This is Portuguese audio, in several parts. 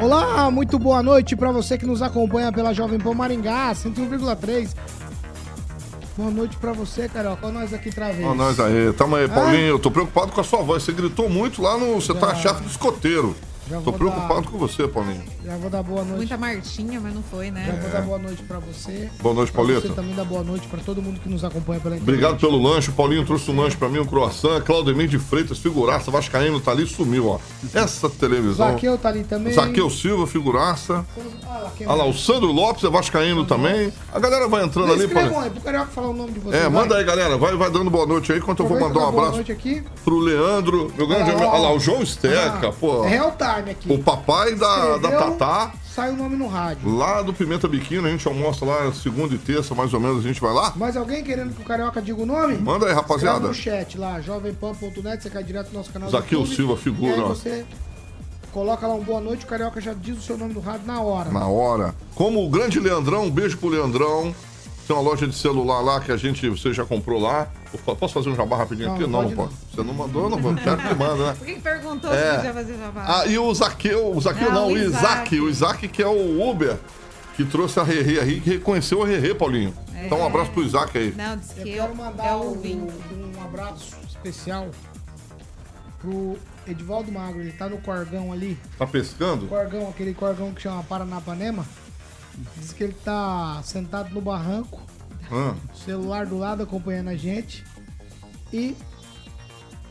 Olá, muito boa noite para você que nos acompanha pela Jovem Pan Maringá, 101,3. Boa noite pra você, Carioca. Olha nós aqui outra vez. Olha nós aí. Tamo aí, Paulinho. Eu tô preocupado com a sua voz. Você gritou muito lá no. Você tá chefe do escoteiro. Já Tô preocupado dar... com você, Paulinho. Já vou dar boa noite. Muita Martinha, mas não foi, né? Já vou dar boa noite pra você. Boa noite, Paulito. Você também dá boa noite pra todo mundo que nos acompanha pela internet. Obrigado pelo lanche. O Paulinho trouxe um lanche pra mim, um croissant. Claudemir de Freitas, figuraça. Vascaíno tá ali, sumiu, ó. Essa televisão. Zaqueu tá ali também. Zaqueu Silva, figuraça. Ah, Olha lá, o Sandro Lopes é vascaíno também. A galera vai entrando ali, Paulinho. Aí, pro Carioca falar o nome de vocês. É, manda vai. aí, galera. Vai, vai dando boa noite aí, enquanto eu vou mandar um abraço. Boa noite aqui. Pro Leandro, meu grande amigo. Olha lá, o João Esteca, ah, pô. É real time aqui. O papai pai da, da Tatá. Sai o nome no rádio. Lá do Pimenta Biquíni, a gente almoça lá segunda e terça, mais ou menos, a gente vai lá. Mas alguém querendo que o Carioca diga o nome? Manda aí, rapaziada. Escreve no chat lá, jovempan.net, você cai direto no nosso canal Zaqueu Silva, figura. E aí você coloca lá um boa noite, o Carioca já diz o seu nome no rádio na hora. Na hora. Como o grande Leandrão, um beijo pro Leandrão. Tem uma loja de celular lá que a gente, você já comprou lá. Posso fazer um jabá rapidinho não, aqui? Não, não pode. Você não mandou, não quero que manda, né? Por que perguntou é. se já fazer jabá? Ah, e o Zaqueu, o Zaqueu não, não o Isaac. Isaac. O Isaac que é o Uber que trouxe a Rerê aí, que reconheceu a Rerê, Paulinho. É. Então um abraço pro Isaac aí. Não, disse que eu quero mandar é um, um abraço especial pro Edivaldo Magro. Ele tá no corgão ali. Tá pescando? Corgão, aquele corgão que chama Paranapanema. Diz que ele tá sentado no barranco, ah. celular do lado acompanhando a gente e.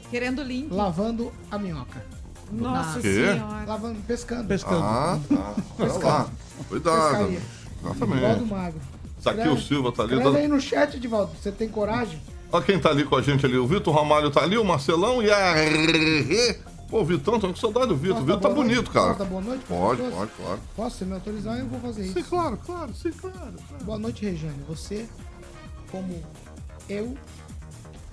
Querendo link. Lavando a minhoca. Nossa senhora. Lavando, pescando. Pescando. Ah, tá. pescando. Lá. Cuidado. Exatamente. Edivaldo Magro. O Silva tá ali. Escreve aí no chat, Edivaldo. Você tem coragem? Olha quem tá ali com a gente ali. O Vitor Ramalho tá ali, o Marcelão e a Pô, Vitão, tô com saudade do Vitor. O Vitor tá bonito, cara. Posso dar boa noite? Pode, pode, pode, claro. Posso? Se me autorizar, eu vou fazer isso. Sim, claro, claro, sim, claro. claro. Boa noite, Rejane. Você, como eu,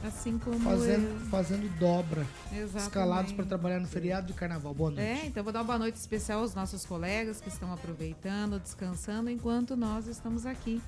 Assim como fazendo, eu. fazendo dobra. Exatamente. Escalados para trabalhar no feriado de carnaval. Boa noite. É, então vou dar uma boa noite especial aos nossos colegas que estão aproveitando, descansando, enquanto nós estamos aqui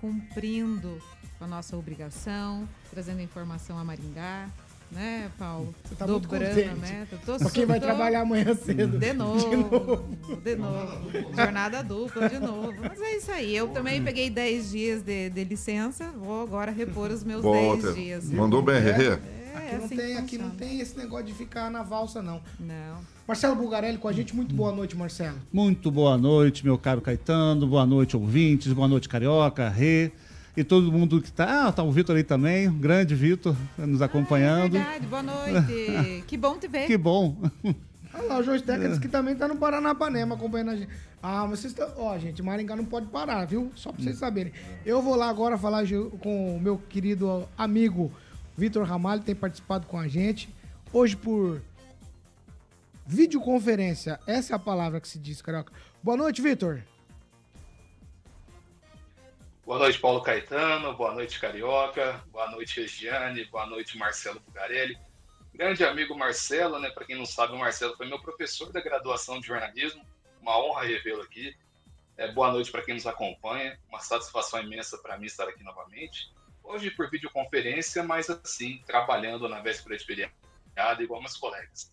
cumprindo a nossa obrigação, trazendo informação a Maringá, né, Paulo? Você tá Dobrando, né? Tô, tô, quem vai trabalhar amanhã cedo. De novo, de novo. De novo. Jornada dupla de novo. Mas é isso aí. Eu também peguei 10 dias de, de, licença. Vou agora repor os meus 10 dias. Mandou bem, Rerê? É, aqui, não assim tem, aqui não tem esse negócio de ficar na valsa, não. Não. Marcelo Bulgarelli com a gente. Muito boa noite, Marcelo. Muito boa noite, meu caro Caetano. Boa noite, ouvintes. Boa noite, Carioca, Rê e todo mundo que está. Ah, tá o Vitor aí também, um grande Vitor nos acompanhando. Ah, é verdade, boa noite. que bom te ver. Que bom. Olha lá, o João Stecker disse que também está no Paranapanema acompanhando a gente. Ah, mas vocês estão. Ó, gente, Maringá não pode parar, viu? Só para vocês saberem. Eu vou lá agora falar com o meu querido amigo Vitor Ramalho, que tem participado com a gente. Hoje por videoconferência. Essa é a palavra que se diz, carioca. Boa noite, Vitor. Boa noite, Paulo Caetano. Boa noite, Carioca. Boa noite, Regiane. Boa noite, Marcelo Bugarelli. Grande amigo Marcelo, né? Para quem não sabe, o Marcelo foi meu professor da graduação de jornalismo. Uma honra revê-lo aqui. É, boa noite para quem nos acompanha. Uma satisfação imensa para mim estar aqui novamente. Hoje por videoconferência, mas assim, trabalhando na véspera de feriado, igual meus colegas.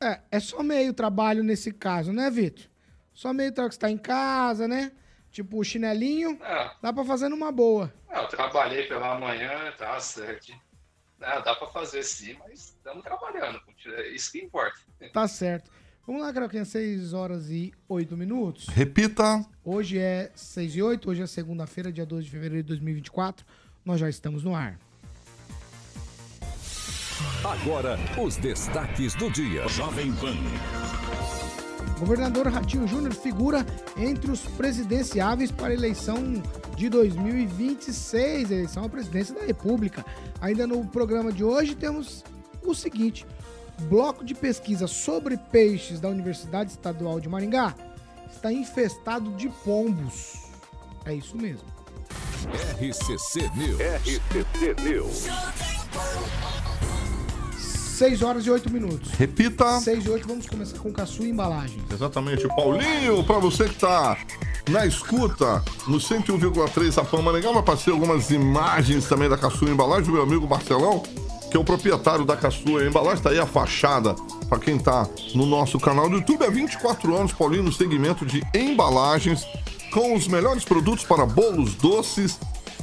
É, é só meio trabalho nesse caso, né, Vitor? Só meio trabalho que está em casa, né? Tipo, o chinelinho, é. dá pra fazer numa boa. É, eu trabalhei pela manhã, tá certo. É, dá pra fazer sim, mas estamos trabalhando. É isso que importa. Tá certo. Vamos lá, Carolquinha, 6 horas e 8 minutos. Repita. Hoje é 6 e 8, hoje é segunda-feira, dia 12 de fevereiro de 2024. Nós já estamos no ar. Agora, os destaques do dia. Jovem Pan. Governador Ratinho Júnior figura entre os presidenciáveis para a eleição de 2026, eleição à presidência da República. Ainda no programa de hoje temos o seguinte: bloco de pesquisa sobre peixes da Universidade Estadual de Maringá está infestado de pombos. É isso mesmo. RCC News. RCC News. 6 horas e 8 minutos. Repita. 6 e 8, vamos começar com Caçu Embalagens. Exatamente, Paulinho, para você que tá na escuta, no 101,3 a Pan Maringá, vai passar algumas imagens também da Caçu Embalagem, do meu amigo Marcelão, que é o proprietário da Caçu Embalagem, tá aí a fachada, para quem tá no nosso canal do YouTube, há 24 anos, Paulinho, no segmento de embalagens, com os melhores produtos para bolos doces,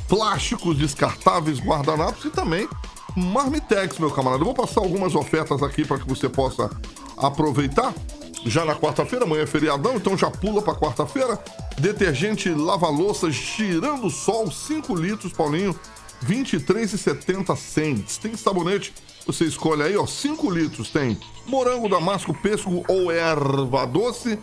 plásticos descartáveis, guardanapos e também Marmitex, meu camarada. Eu vou passar algumas ofertas aqui para que você possa aproveitar. Já na quarta-feira, amanhã é feriadão, então já pula para quarta-feira. Detergente lava-louças girando sol, 5 litros, Paulinho, 23,70 cents. Tem sabonete, você escolhe aí, ó, 5 litros. Tem morango, damasco, pesco ou erva doce,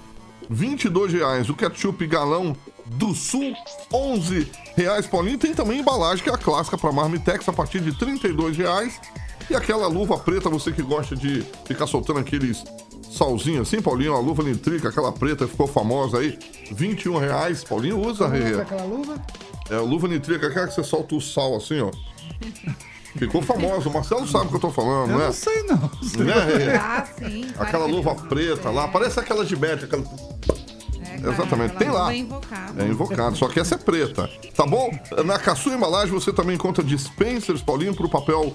22 reais. O ketchup galão do Sul, 11 reais, Paulinho. Tem também embalagem, que é a clássica para Marmitex, a partir de 32 reais. E aquela luva preta, você que gosta de ficar soltando aqueles salzinhos assim, Paulinho, a luva nitrica, aquela preta ficou famosa aí, 21 reais. Paulinho usa, Rê. aquela luva? É, a luva nitrica, aquela que você solta o sal assim, ó. Ficou famoso. O Marcelo sabe o que eu tô falando, eu né? Não sei, não. Né, ah, sim. Aquela luva preta lá, parece aquela de médica, aquela Exatamente, tem lá. É invocado. É invocado, só que essa é preta. Tá bom? Na Caçu Embalagem você também encontra dispensers, Paulinho, pro papel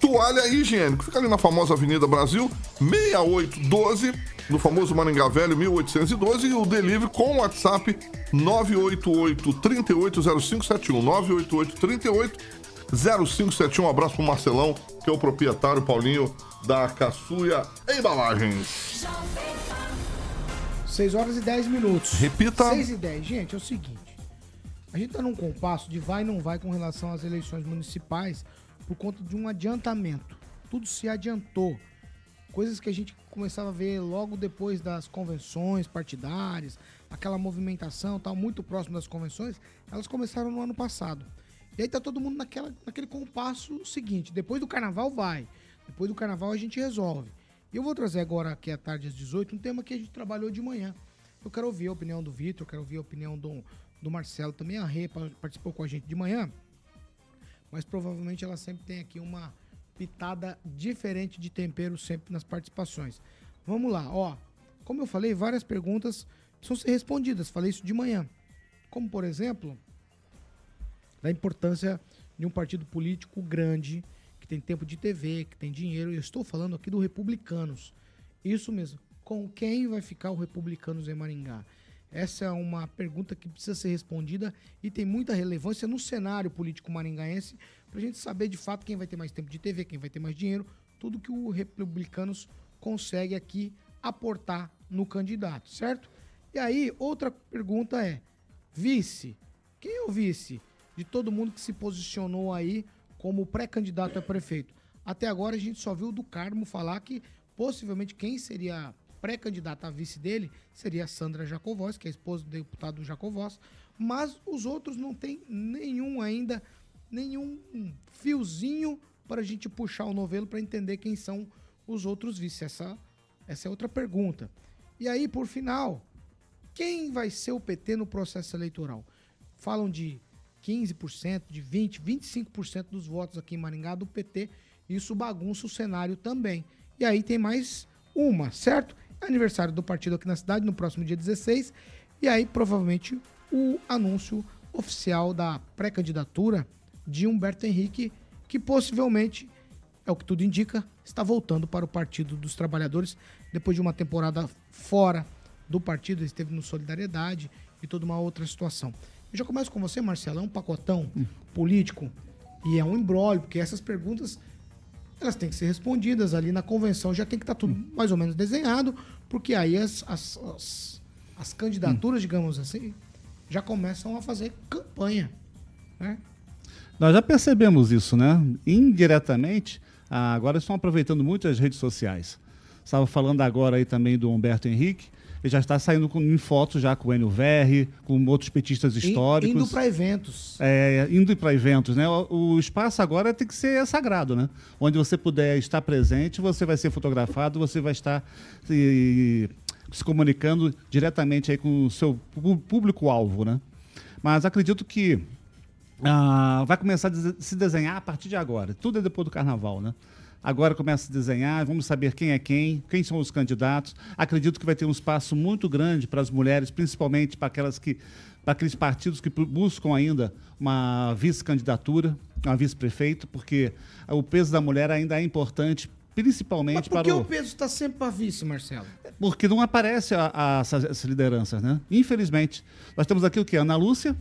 toalha higiênico. Fica ali na famosa Avenida Brasil, 6812, no famoso Maringá Velho, 1812, e o delivery com o WhatsApp 988 380571. 988 38 0571. Um abraço pro Marcelão, que é o proprietário, Paulinho, da Caçuia Embalagens. 6 horas e 10 minutos. Repita. 6 e 10. Gente, é o seguinte. A gente tá num compasso de vai e não vai com relação às eleições municipais por conta de um adiantamento. Tudo se adiantou. Coisas que a gente começava a ver logo depois das convenções partidárias, aquela movimentação tal, muito próximo das convenções, elas começaram no ano passado. E aí tá todo mundo naquela, naquele compasso seguinte: depois do carnaval vai, depois do carnaval a gente resolve. E eu vou trazer agora, aqui à tarde às 18, um tema que a gente trabalhou de manhã. Eu quero ouvir a opinião do Vitor, quero ouvir a opinião do, do Marcelo. Também a Rê participou com a gente de manhã. Mas provavelmente ela sempre tem aqui uma pitada diferente de tempero sempre nas participações. Vamos lá, ó. Como eu falei, várias perguntas precisam ser respondidas. Falei isso de manhã. Como, por exemplo, da importância de um partido político grande tem tempo de TV, que tem dinheiro. Eu estou falando aqui do Republicanos. Isso mesmo. Com quem vai ficar o Republicanos em Maringá? Essa é uma pergunta que precisa ser respondida e tem muita relevância no cenário político maringaense para a gente saber de fato quem vai ter mais tempo de TV, quem vai ter mais dinheiro, tudo que o Republicanos consegue aqui aportar no candidato, certo? E aí, outra pergunta é: vice? Quem é o vice de todo mundo que se posicionou aí como pré-candidato a prefeito. Até agora a gente só viu do Carmo falar que possivelmente quem seria pré-candidata a vice dele seria a Sandra Jacovós, que é a esposa do deputado Jacovós, mas os outros não tem nenhum ainda, nenhum fiozinho para a gente puxar o novelo para entender quem são os outros vices. Essa, essa é outra pergunta. E aí, por final, quem vai ser o PT no processo eleitoral? Falam de 15%, de 20%, 25% dos votos aqui em Maringá do PT. Isso bagunça o cenário também. E aí tem mais uma, certo? É aniversário do partido aqui na cidade, no próximo dia 16. E aí, provavelmente, o anúncio oficial da pré-candidatura de Humberto Henrique, que possivelmente, é o que tudo indica, está voltando para o Partido dos Trabalhadores, depois de uma temporada fora do partido, ele esteve no Solidariedade e toda uma outra situação. Eu já começo com você, Marcelo. É um pacotão hum. político e é um embrólio, porque essas perguntas elas têm que ser respondidas ali na convenção, já tem que estar tudo mais ou menos desenhado, porque aí as, as, as, as candidaturas, digamos assim, já começam a fazer campanha. Né? Nós já percebemos isso, né? Indiretamente, ah, agora estão aproveitando muito as redes sociais. Estava falando agora aí também do Humberto Henrique, ele já está saindo com, em fotos já com o Enio Verri, com outros petistas históricos. Indo para eventos. É, indo para eventos, né? O, o, espaço agora tem que ser sagrado, né? Onde você puder estar presente, você vai ser fotografado, você vai estar se, se comunicando diretamente aí com o seu público-alvo, né? Mas acredito que ah, vai começar a se desenhar a partir de agora. Tudo é depois do carnaval, né? Agora começa a desenhar, vamos saber quem é quem, quem são os candidatos. Acredito que vai ter um espaço muito grande para as mulheres, principalmente para aquelas que para aqueles partidos que buscam ainda uma vice-candidatura, uma vice-prefeito, porque o peso da mulher ainda é importante, principalmente Mas por que o... o peso está sempre para vice, Marcelo? Porque não aparece a, a, essas, essas lideranças, né? Infelizmente. Nós temos aqui o quê? Ana Lúcia.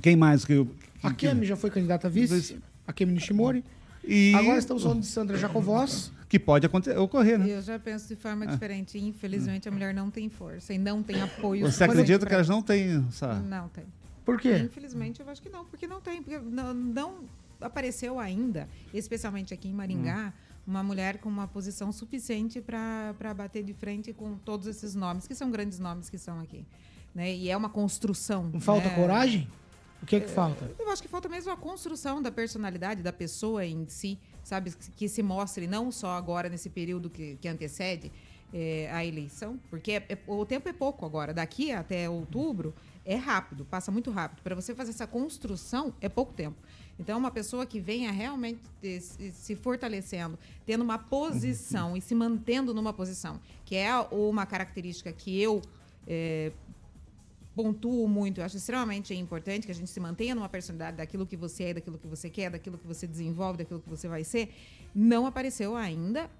Quem mais? Que, que, a Kemi já foi candidata a vice. A Kemi Nishimori. E... Agora estamos falando de Sandra Jacovós. Que pode acontecer, ocorrer, né? Eu já penso de forma diferente. Infelizmente, a mulher não tem força e não tem apoio. Você acredita que elas não têm essa... Não tem. Por quê? Infelizmente, eu acho que não. Porque não tem. Porque não, não apareceu ainda, especialmente aqui em Maringá, hum. uma mulher com uma posição suficiente para bater de frente com todos esses nomes, que são grandes nomes que são aqui. Né? E é uma construção. Não falta né? coragem? O que é que falta? Eu acho que falta mesmo a construção da personalidade da pessoa em si, sabe? Que se mostre não só agora nesse período que, que antecede é, a eleição, porque é, é, o tempo é pouco agora. Daqui até outubro é rápido, passa muito rápido. Para você fazer essa construção é pouco tempo. Então, uma pessoa que venha realmente se fortalecendo, tendo uma posição e se mantendo numa posição, que é uma característica que eu é, pontuo muito, eu acho extremamente importante que a gente se mantenha numa personalidade daquilo que você é, daquilo que você quer, daquilo que você desenvolve, daquilo que você vai ser. Não apareceu ainda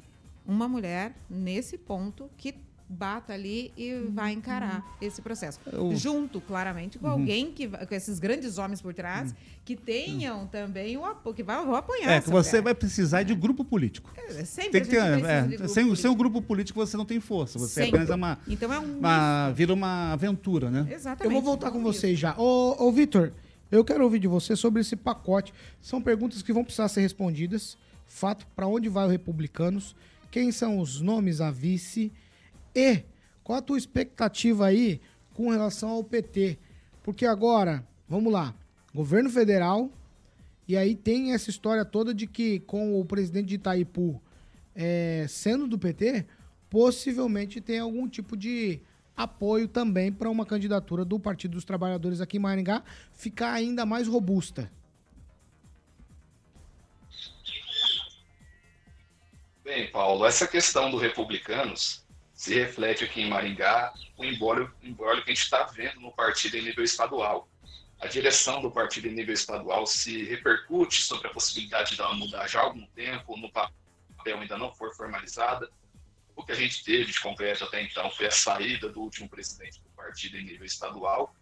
uma mulher nesse ponto que bata ali e vai encarar uhum. esse processo. Eu... Junto, claramente, com uhum. alguém que com esses grandes homens por trás, uhum. que tenham também o apoio, que vão, apoiar. É, que você vai precisar de um grupo político. É, sempre tem que ter, é, sem, sem um grupo político você não tem força. Você sempre. é apenas uma. Então é um. Uma, vira uma aventura, né? Exatamente. Eu vou voltar com vocês já. Ô, ô Vitor, eu quero ouvir de você sobre esse pacote. São perguntas que vão precisar ser respondidas. Fato, para onde vai o Republicanos? Quem são os nomes a vice? E qual a tua expectativa aí com relação ao PT? Porque agora, vamos lá, governo federal, e aí tem essa história toda de que com o presidente de Itaipu é, sendo do PT, possivelmente tem algum tipo de apoio também para uma candidatura do Partido dos Trabalhadores aqui em Maringá ficar ainda mais robusta. Bem, Paulo, essa questão do Republicanos se reflete aqui em Maringá o embólio, embólio que a gente está vendo no partido em nível estadual. A direção do partido em nível estadual se repercute sobre a possibilidade dela mudar já há algum tempo, no papel ainda não for formalizada. O que a gente teve de concreto até então foi a saída do último presidente do partido em nível estadual.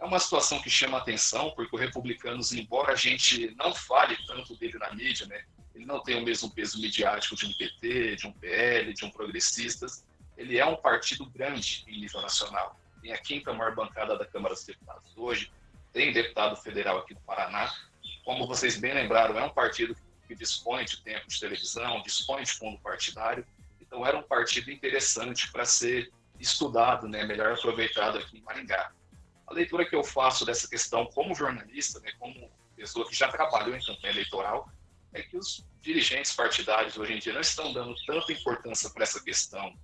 É uma situação que chama atenção, porque o Republicanos, embora a gente não fale tanto dele na mídia, né, ele não tem o mesmo peso midiático de um PT, de um PL, de um Progressistas, ele é um partido grande em nível nacional. Tem a quinta maior bancada da Câmara dos Deputados hoje, tem deputado federal aqui do Paraná. Como vocês bem lembraram, é um partido que dispõe de tempo de televisão, dispõe de fundo partidário. Então, era um partido interessante para ser estudado, né, melhor aproveitado aqui em Maringá. A leitura que eu faço dessa questão como jornalista, né, como pessoa que já trabalhou em campanha eleitoral, é que os dirigentes partidários hoje em dia não estão dando tanta importância para essa questão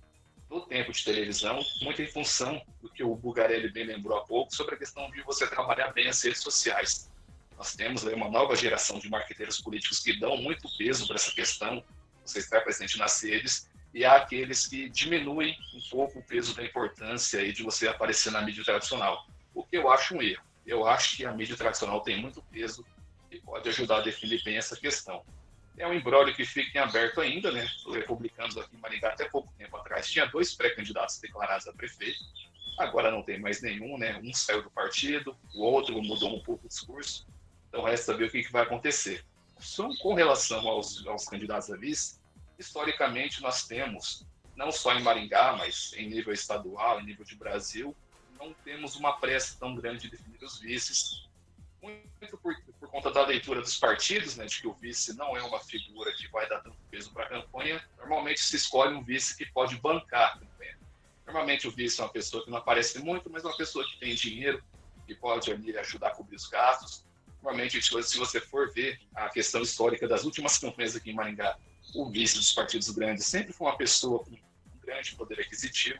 no tempo de televisão, muito em função do que o Bugarelli bem lembrou há pouco, sobre a questão de você trabalhar bem as redes sociais. Nós temos aí uma nova geração de marqueteiros políticos que dão muito peso para essa questão, você está presente nas redes, e há aqueles que diminuem um pouco o peso da importância aí de você aparecer na mídia tradicional, o que eu acho um erro. Eu acho que a mídia tradicional tem muito peso e pode ajudar a definir bem essa questão. É um embrólio que fica em aberto ainda, né? Os republicanos aqui em Maringá, até pouco atrás, tinha dois pré-candidatos declarados a prefeito, agora não tem mais nenhum, né? Um saiu do partido, o outro mudou um pouco o discurso, então resta ver o que, que vai acontecer. são com relação aos, aos candidatos a vice, historicamente nós temos, não só em Maringá, mas em nível estadual, em nível de Brasil, não temos uma pressa tão grande de definir os vices, muito por, por, conta da leitura dos partidos, né, de que o vice não é uma figura que vai dar tanto peso para a campanha. Normalmente se escolhe um vice que pode bancar a campanha. Normalmente o vice é uma pessoa que não aparece muito, mas é uma pessoa que tem dinheiro, que pode ali ajudar a cobrir os gastos. Normalmente, se você for ver a questão histórica das últimas campanhas aqui em Maringá, o vice dos partidos grandes sempre foi uma pessoa com um grande poder aquisitivo,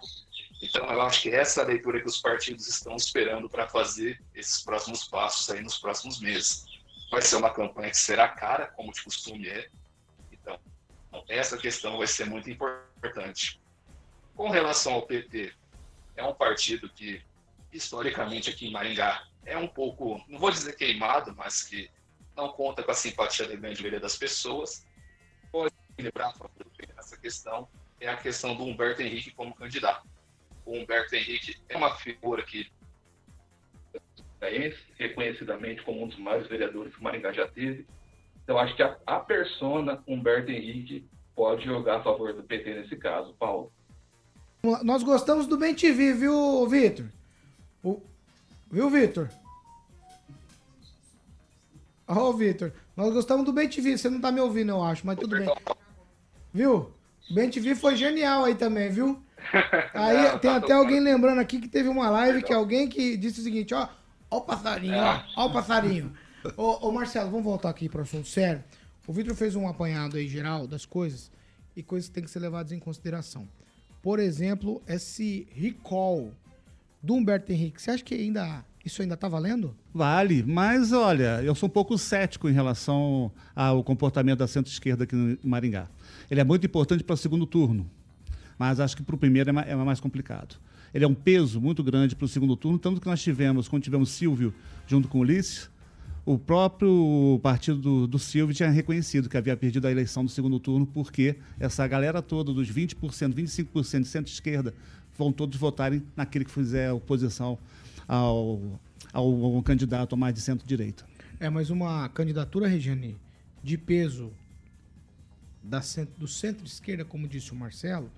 então, eu acho que essa é a leitura que os partidos estão esperando para fazer esses próximos passos aí nos próximos meses. Vai ser uma campanha que será cara, como de costume é. Então, essa questão vai ser muito importante. Com relação ao PT, é um partido que, historicamente, aqui em Maringá, é um pouco, não vou dizer queimado, mas que não conta com a simpatia da grande maioria das pessoas. Pode lembrar essa questão é a questão do Humberto Henrique como candidato o Humberto Henrique é uma figura que é reconhecidamente como um dos maiores vereadores que o Maringá já teve. Então, acho que a, a persona Humberto Henrique pode jogar a favor do PT nesse caso, Paulo. Nós gostamos do Bem TV, viu, Vitor? Viu, Vitor? Ó, oh, Vitor, nós gostamos do Bem TV. Você não tá me ouvindo, eu acho, mas tudo bem. Viu? O Bem TV foi genial aí também, viu? Aí não, tem tá até alguém lembrando aqui que teve uma live que alguém que disse o seguinte, ó, ó o passarinho, ó, ó o passarinho. ô, ô, Marcelo, vamos voltar aqui para o assunto sério. O Vitor fez um apanhado aí geral das coisas e coisas que tem que ser levadas em consideração. Por exemplo, esse recall do Humberto Henrique, você acha que ainda isso ainda está valendo? Vale, mas olha, eu sou um pouco cético em relação ao comportamento da centro-esquerda aqui no Maringá. Ele é muito importante para o segundo turno mas acho que para o primeiro é, é mais complicado. Ele é um peso muito grande para o segundo turno, tanto que nós tivemos, quando tivemos Silvio junto com Ulisses, o próprio partido do, do Silvio tinha reconhecido que havia perdido a eleição do segundo turno, porque essa galera toda, dos 20%, 25% de centro-esquerda, vão todos votarem naquele que fizer oposição ao, ao, ao candidato mais de centro-direita. É, mas uma candidatura, Regiane, de peso da, do centro-esquerda, como disse o Marcelo,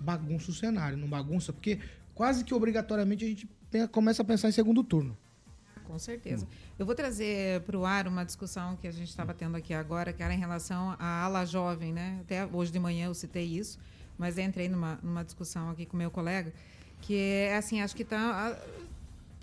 bagunça o cenário, não bagunça, porque quase que obrigatoriamente a gente começa a pensar em segundo turno. Com certeza. Eu vou trazer para o ar uma discussão que a gente estava tendo aqui agora, que era em relação à ala jovem, né? Até hoje de manhã eu citei isso, mas entrei numa, numa discussão aqui com meu colega, que é assim, acho que está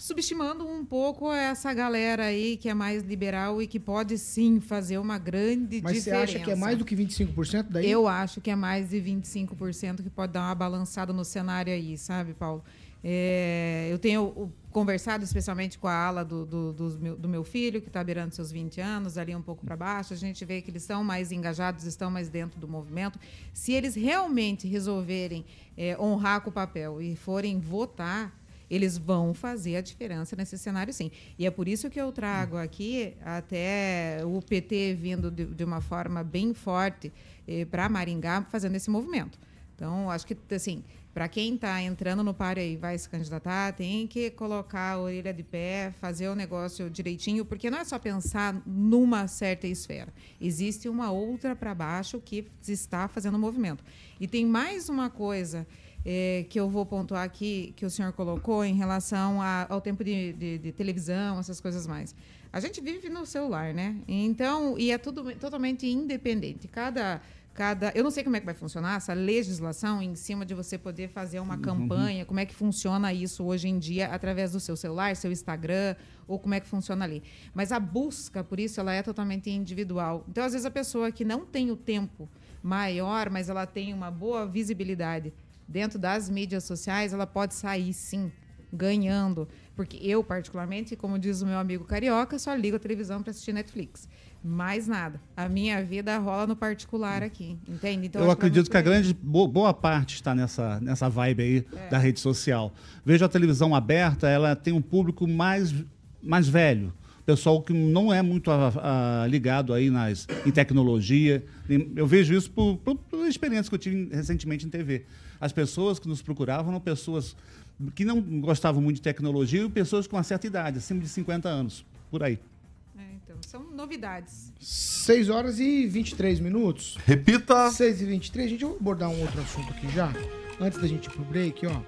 subestimando um pouco essa galera aí que é mais liberal e que pode sim fazer uma grande Mas diferença. Mas você acha que é mais do que 25% daí? Eu acho que é mais de 25% que pode dar uma balançada no cenário aí, sabe, Paulo? É, eu tenho conversado especialmente com a ala do, do, do, meu, do meu, filho, que está beirando seus 20 anos, ali um pouco para baixo. A gente vê que eles são mais engajados, estão mais dentro do movimento. Se eles realmente resolverem é, honrar com o papel e forem votar, eles vão fazer a diferença nesse cenário, sim. E é por isso que eu trago aqui até o PT vindo de, de uma forma bem forte eh, para Maringá fazendo esse movimento. Então, acho que, assim, para quem está entrando no páreo e vai se candidatar, tem que colocar a orelha de pé, fazer o negócio direitinho, porque não é só pensar numa certa esfera. Existe uma outra para baixo que está fazendo movimento. E tem mais uma coisa é, que eu vou pontuar aqui, que o senhor colocou em relação a, ao tempo de, de, de, televisão, essas coisas mais. A gente vive no celular, né? Então, e é tudo totalmente independente. Cada, cada, eu não sei como é que vai funcionar essa legislação em cima de você poder fazer uma uhum. campanha, como é que funciona isso hoje em dia através do seu celular, seu Instagram, ou como é que funciona ali. Mas a busca, por isso, ela é totalmente individual. Então, às vezes a pessoa que não tem o tempo maior, mas ela tem uma boa visibilidade dentro das mídias sociais, ela pode sair sim ganhando. Porque eu, particularmente, como diz o meu amigo carioca, só ligo a televisão para assistir Netflix. Mais nada. A minha vida rola no particular aqui, entende? Então, eu acredito que a grande boa parte está nessa, nessa vibe aí é. da rede social. Vejo a televisão aberta, ela tem um público mais, mais velho. Pessoal que não é muito a, a, ligado aí nas, em tecnologia. Eu vejo isso por, por, por experiências que eu tive recentemente em TV. As pessoas que nos procuravam eram pessoas que não gostavam muito de tecnologia e pessoas com uma certa idade, acima de 50 anos, por aí. É, Então, são novidades. 6 horas e 23 minutos. Repita. 6 e 23 gente, eu vou abordar um outro assunto aqui já. Antes da gente ir pro break, ó.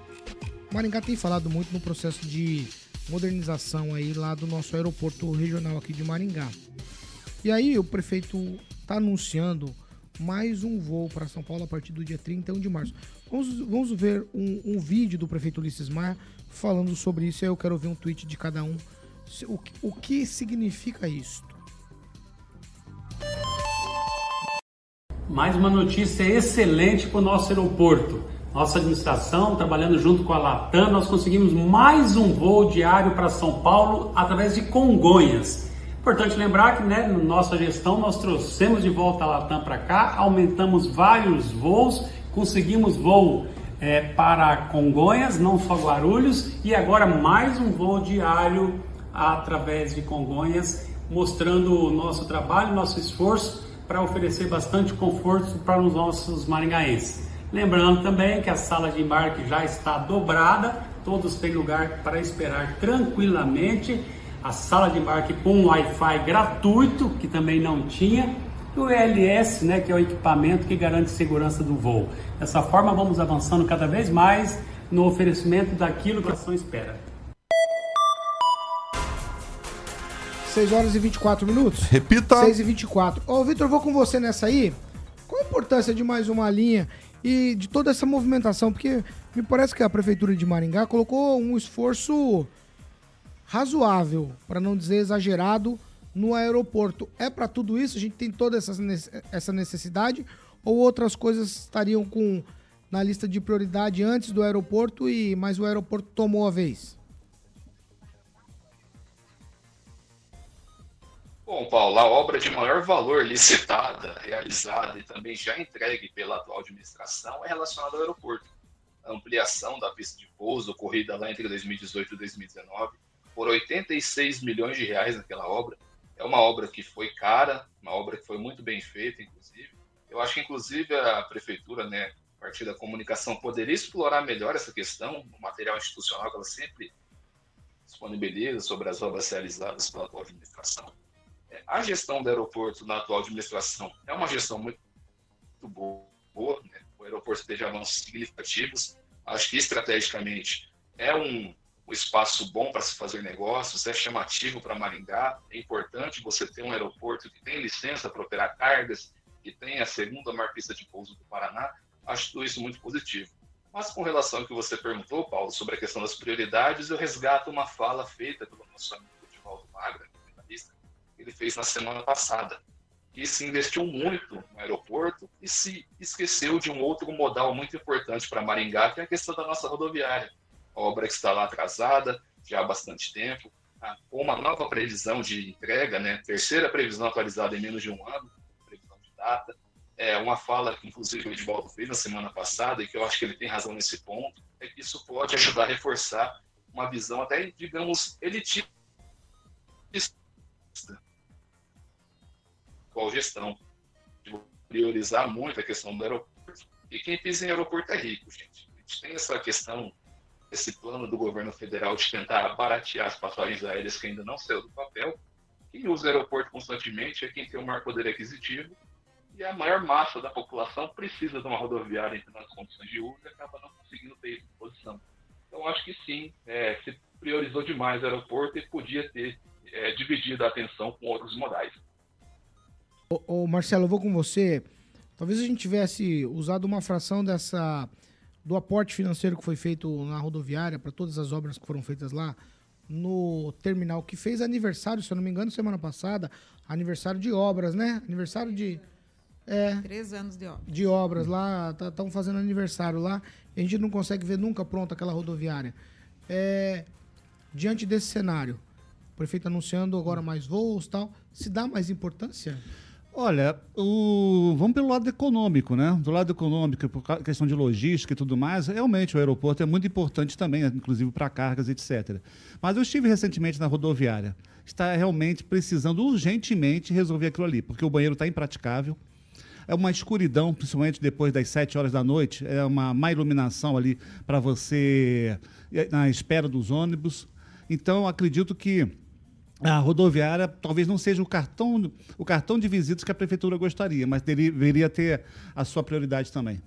Maringá tem falado muito no processo de modernização aí lá do nosso aeroporto regional aqui de Maringá. E aí o prefeito tá anunciando mais um voo para São Paulo a partir do dia 31 de março. Vamos, vamos ver um, um vídeo do prefeito Ulisses Maia falando sobre isso. Aí eu quero ver um tweet de cada um. O, que- o que significa isso? Mais uma notícia excelente para o nosso aeroporto. Nossa administração, trabalhando junto com a Latam, nós conseguimos mais um voo diário para São Paulo através de Congonhas. Importante lembrar que, né, na nossa gestão, nós trouxemos de volta a Latam para cá, aumentamos vários voos, conseguimos voo eh, para Congonhas, não só Guarulhos, e agora mais um voo diário através de Congonhas, mostrando o nosso trabalho, nosso esforço para oferecer bastante conforto para os nossos maringaenses. Lembrando também que a sala de embarque já está dobrada, todos têm lugar para esperar tranquilamente. A sala de embarque com Wi-Fi gratuito, que também não tinha, e o ELS, né, que é o equipamento que garante segurança do voo. Dessa forma, vamos avançando cada vez mais no oferecimento daquilo que a ação espera. 6 horas e 24 minutos? Repita. 6 e 24. Ô, Vitor, vou com você nessa aí. Qual a importância de mais uma linha e de toda essa movimentação? Porque me parece que a Prefeitura de Maringá colocou um esforço razoável, para não dizer exagerado, no aeroporto. É para tudo isso? A gente tem toda essa nece- essa necessidade? Ou outras coisas estariam com na lista de prioridade antes do aeroporto e mas o aeroporto tomou a vez? Bom, Paulo, a obra de maior valor licitada, realizada e também já entregue pela atual administração é relacionada ao aeroporto. A ampliação da pista de pouso ocorrida lá entre 2018 e 2019 por 86 milhões de reais naquela obra. É uma obra que foi cara, uma obra que foi muito bem feita, inclusive. Eu acho que, inclusive, a prefeitura, né, a partir da comunicação, poderia explorar melhor essa questão, o material institucional que ela sempre disponibiliza sobre as obras realizadas pela atual administração. A gestão do aeroporto na atual administração é uma gestão muito boa, né? o aeroporto teve avanços significativos, acho que estrategicamente é um, um espaço bom para se fazer negócios, é chamativo para Maringá, é importante você ter um aeroporto que tem licença para operar cargas, que tem a segunda maior pista de pouso do Paraná, acho tudo isso muito positivo. Mas com relação ao que você perguntou, Paulo, sobre a questão das prioridades, eu resgato uma fala feita pelo nosso amigo Divaldo Magra, ele fez na semana passada, que se investiu muito no aeroporto e se esqueceu de um outro modal muito importante para Maringá, que é a questão da nossa rodoviária. A obra que está lá atrasada já há bastante tempo, ah, com uma nova previsão de entrega, né? terceira previsão atualizada em menos de um ano, previsão de data, é uma fala que inclusive o Edvaldo fez na semana passada e que eu acho que ele tem razão nesse ponto, é que isso pode ajudar a reforçar uma visão até, digamos, elitista qual gestão, priorizar muito a questão do aeroporto. E quem pisa em aeroporto é rico, gente. A gente tem essa questão, esse plano do governo federal de tentar baratear as passagens aéreas que ainda não saiu do papel. Quem usa aeroporto constantemente é quem tem o maior poder aquisitivo e a maior massa da população precisa de uma rodoviária em nas condições de uso e acaba não conseguindo ter isso à disposição. Então, acho que sim, é, se priorizou demais o aeroporto e podia ter é, dividido a atenção com outros modais. Ô, ô, Marcelo, eu vou com você. Talvez a gente tivesse usado uma fração dessa do aporte financeiro que foi feito na rodoviária para todas as obras que foram feitas lá no terminal que fez aniversário, se eu não me engano, semana passada, aniversário de obras, né? Aniversário de é, Três anos de obra. de obras lá, estão fazendo aniversário lá, e a gente não consegue ver nunca pronta aquela rodoviária. É, diante desse cenário, o prefeito anunciando agora mais voos tal, se dá mais importância? Olha, o- vamos pelo lado econômico, né? Do lado econômico, por questão de logística e tudo mais, realmente o aeroporto é muito importante também, inclusive para cargas, etc. Mas eu estive recentemente na rodoviária. Está realmente precisando urgentemente resolver aquilo ali, porque o banheiro está impraticável. É uma escuridão, principalmente depois das 7 horas da noite. É uma má iluminação ali para você eh, na espera dos ônibus. Então, acredito que a rodoviária talvez não seja o cartão, o cartão de visitas que a prefeitura gostaria, mas deveria ter a sua prioridade também.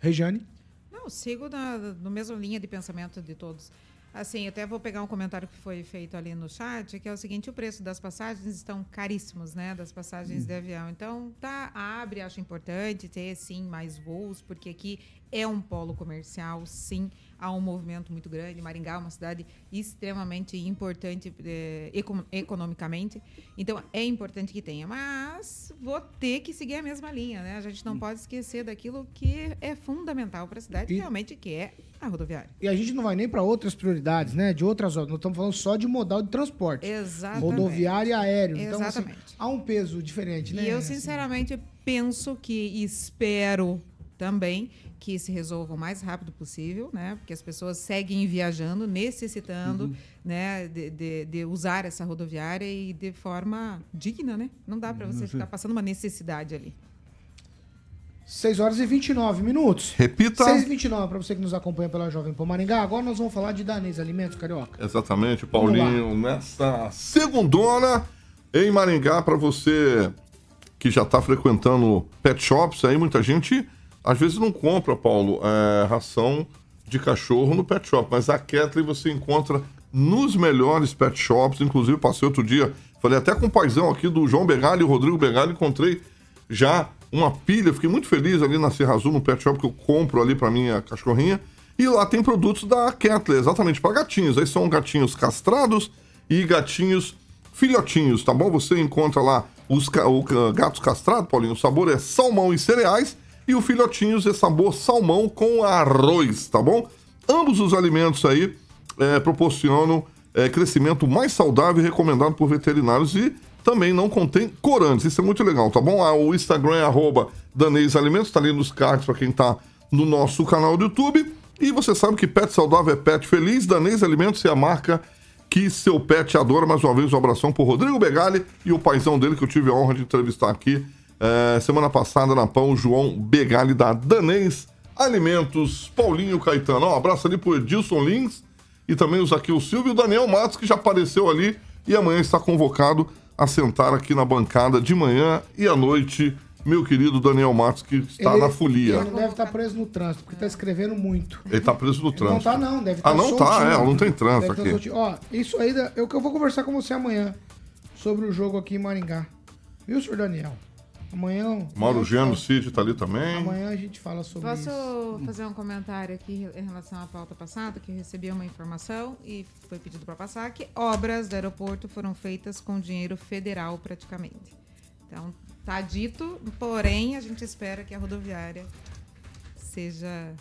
Regiane? Não, sigo na, na mesma linha de pensamento de todos. Assim, até vou pegar um comentário que foi feito ali no chat, que é o seguinte: o preço das passagens estão caríssimos, né? Das passagens hum. de avião. Então, tá, abre, acho importante ter sim mais voos, porque aqui é um polo comercial, sim há um movimento muito grande. Maringá é uma cidade extremamente importante eh, economicamente, então é importante que tenha. Mas vou ter que seguir a mesma linha, né? A gente não hum. pode esquecer daquilo que é fundamental para a cidade, e, realmente, que é a rodoviária. E a gente não vai nem para outras prioridades, né? De outras Nós estamos falando só de modal de transporte. Exatamente. Rodoviária e aéreo. Exatamente. Então, assim, há um peso diferente, né? E eu, sinceramente, penso que espero também que se resolva o mais rápido possível, né? Porque as pessoas seguem viajando, necessitando, uhum. né, de, de, de, usar essa rodoviária e de forma digna, né? Não dá para você uhum. ficar passando uma necessidade ali. 6 horas e 29 minutos. Repita. 6 e 29 para você que nos acompanha pela Jovem Pan Maringá. Agora nós vamos falar de Danês Alimentos Carioca. Exatamente, Paulinho. Nessa segundona em Maringá, para você que já está frequentando pet shops, aí muita gente às vezes não compra, Paulo, é, ração de cachorro no pet shop, mas a Ketley você encontra nos melhores pet shops. Inclusive, passei outro dia, falei até com o paizão aqui do João Begali e o Rodrigo Begali, encontrei já uma pilha. Fiquei muito feliz ali na Serra Azul, no pet shop que eu compro ali para minha cachorrinha. E lá tem produtos da Ketley, exatamente para gatinhos. Aí são gatinhos castrados e gatinhos filhotinhos, tá bom? Você encontra lá os o, gatos castrados, Paulinho. O sabor é salmão e cereais e o filhotinhos é sabor salmão com arroz, tá bom? Ambos os alimentos aí é, proporcionam é, crescimento mais saudável recomendado por veterinários e também não contém corantes. Isso é muito legal, tá bom? Ah, o Instagram é arroba Danês Alimentos, tá ali nos cards para quem tá no nosso canal do YouTube. E você sabe que pet saudável é pet feliz. Danês Alimentos é a marca que seu pet adora. Mais uma vez, um abração pro Rodrigo Begali e o paizão dele que eu tive a honra de entrevistar aqui é, semana passada na Pão, João Begali da Danês Alimentos, Paulinho Caetano. Um abraço ali pro Edilson Lins e também os aqui o Silvio e o Daniel Matos, que já apareceu ali e amanhã está convocado a sentar aqui na bancada de manhã e à noite. Meu querido Daniel Matos, que está ele, na folia. Ele deve estar preso no trânsito, porque está escrevendo muito. Ele está preso no trânsito. Não está, não. Deve estar Ah, não está, é, não tem trânsito aqui. Ó, isso aí é o que eu vou conversar com você amanhã sobre o jogo aqui em Maringá. Viu, senhor Daniel? Amanhã. Mauro Geno Cid tá ali também. Amanhã a gente fala sobre Posso isso. Posso fazer um comentário aqui em relação à pauta passada, que eu recebi uma informação e foi pedido para passar que obras do aeroporto foram feitas com dinheiro federal praticamente. Então, tá dito, porém, a gente espera que a rodoviária seja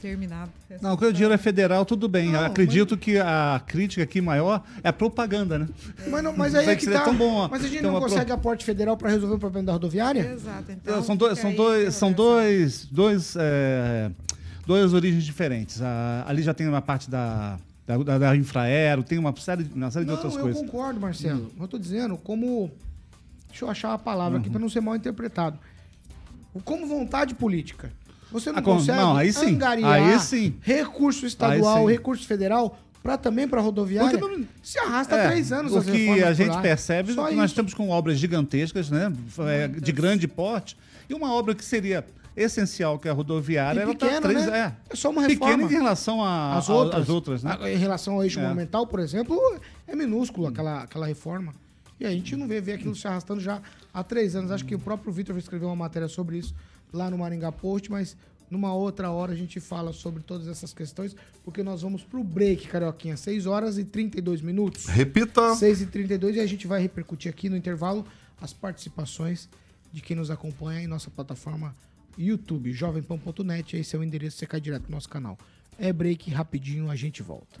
terminado. Não, quando o dinheiro é federal, tudo bem. Não, Acredito mas... que a crítica aqui maior é a propaganda, né? Mas, não, mas aí é que tá. É bom, mas a gente não consegue pro... aporte federal para resolver o problema da rodoviária? Exato. Então, são dois, são dois, são dois, dois, é, duas origens diferentes. A, ali já tem uma parte da, da, da infraero, tem uma série, uma série não, de outras eu coisas. Eu concordo, Marcelo. Hum. Eu estou dizendo como. Deixa eu achar a palavra uhum. aqui para não ser mal interpretado. Como vontade política. Você não ah, consegue não, aí sim. angariar aí sim. recurso estadual, recurso federal para também para rodoviária, não, se arrasta é, três anos. O que a gente percebe é que nós estamos com obras gigantescas, né, é, de grande porte, e uma obra que seria essencial, que é a rodoviária, ela está três, né? é, é só uma reforma. Pequena em relação às outras, outras né? Em relação ao eixo é. monumental, por exemplo, é minúsculo aquela, aquela reforma. E a gente não vê, vê aquilo se arrastando já há três anos. Acho que o próprio Vitor escreveu uma matéria sobre isso lá no Maringá Post, mas numa outra hora a gente fala sobre todas essas questões, porque nós vamos pro break, Carioquinha. 6 horas e 32 minutos. Repita. 6 e 32 e a gente vai repercutir aqui no intervalo as participações de quem nos acompanha em nossa plataforma YouTube, jovempan.net. Esse é o endereço, você cai direto no nosso canal. É break, rapidinho, a gente volta.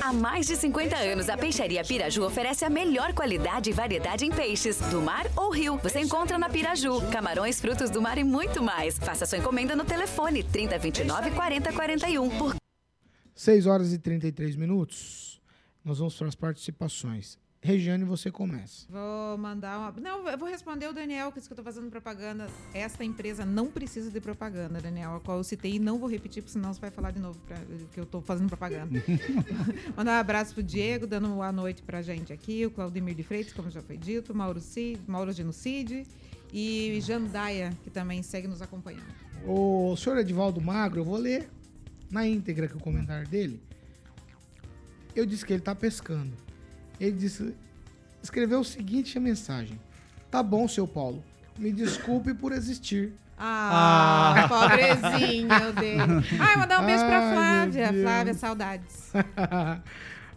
Há mais de 50 anos, a Peixaria Piraju oferece a melhor qualidade e variedade em peixes, do mar ou rio. Você encontra na Piraju, camarões, frutos do mar e muito mais. Faça sua encomenda no telefone 3029 4041. Por 6 horas e 33 minutos. Nós vamos para as participações. Regiane, você começa. Vou mandar uma. Não, eu vou responder o Daniel, que disse que eu estou fazendo propaganda. Esta empresa não precisa de propaganda, Daniel, a qual eu citei e não vou repetir, porque senão você vai falar de novo pra, que eu estou fazendo propaganda. Mandar um abraço pro Diego, dando uma boa noite pra gente aqui, o Claudemir de Freitas, como já foi dito, Mauro, Cid, Mauro Genocide e Jandaia, que também segue nos acompanhando. O senhor Edivaldo Magro, eu vou ler na íntegra aqui o comentário dele. Eu disse que ele tá pescando. Ele disse, escreveu o seguinte a mensagem: Tá bom, seu Paulo. Me desculpe por existir. Ah, pobrezinho dele. Ai, mandar um beijo pra Flávia. Flávia, saudades.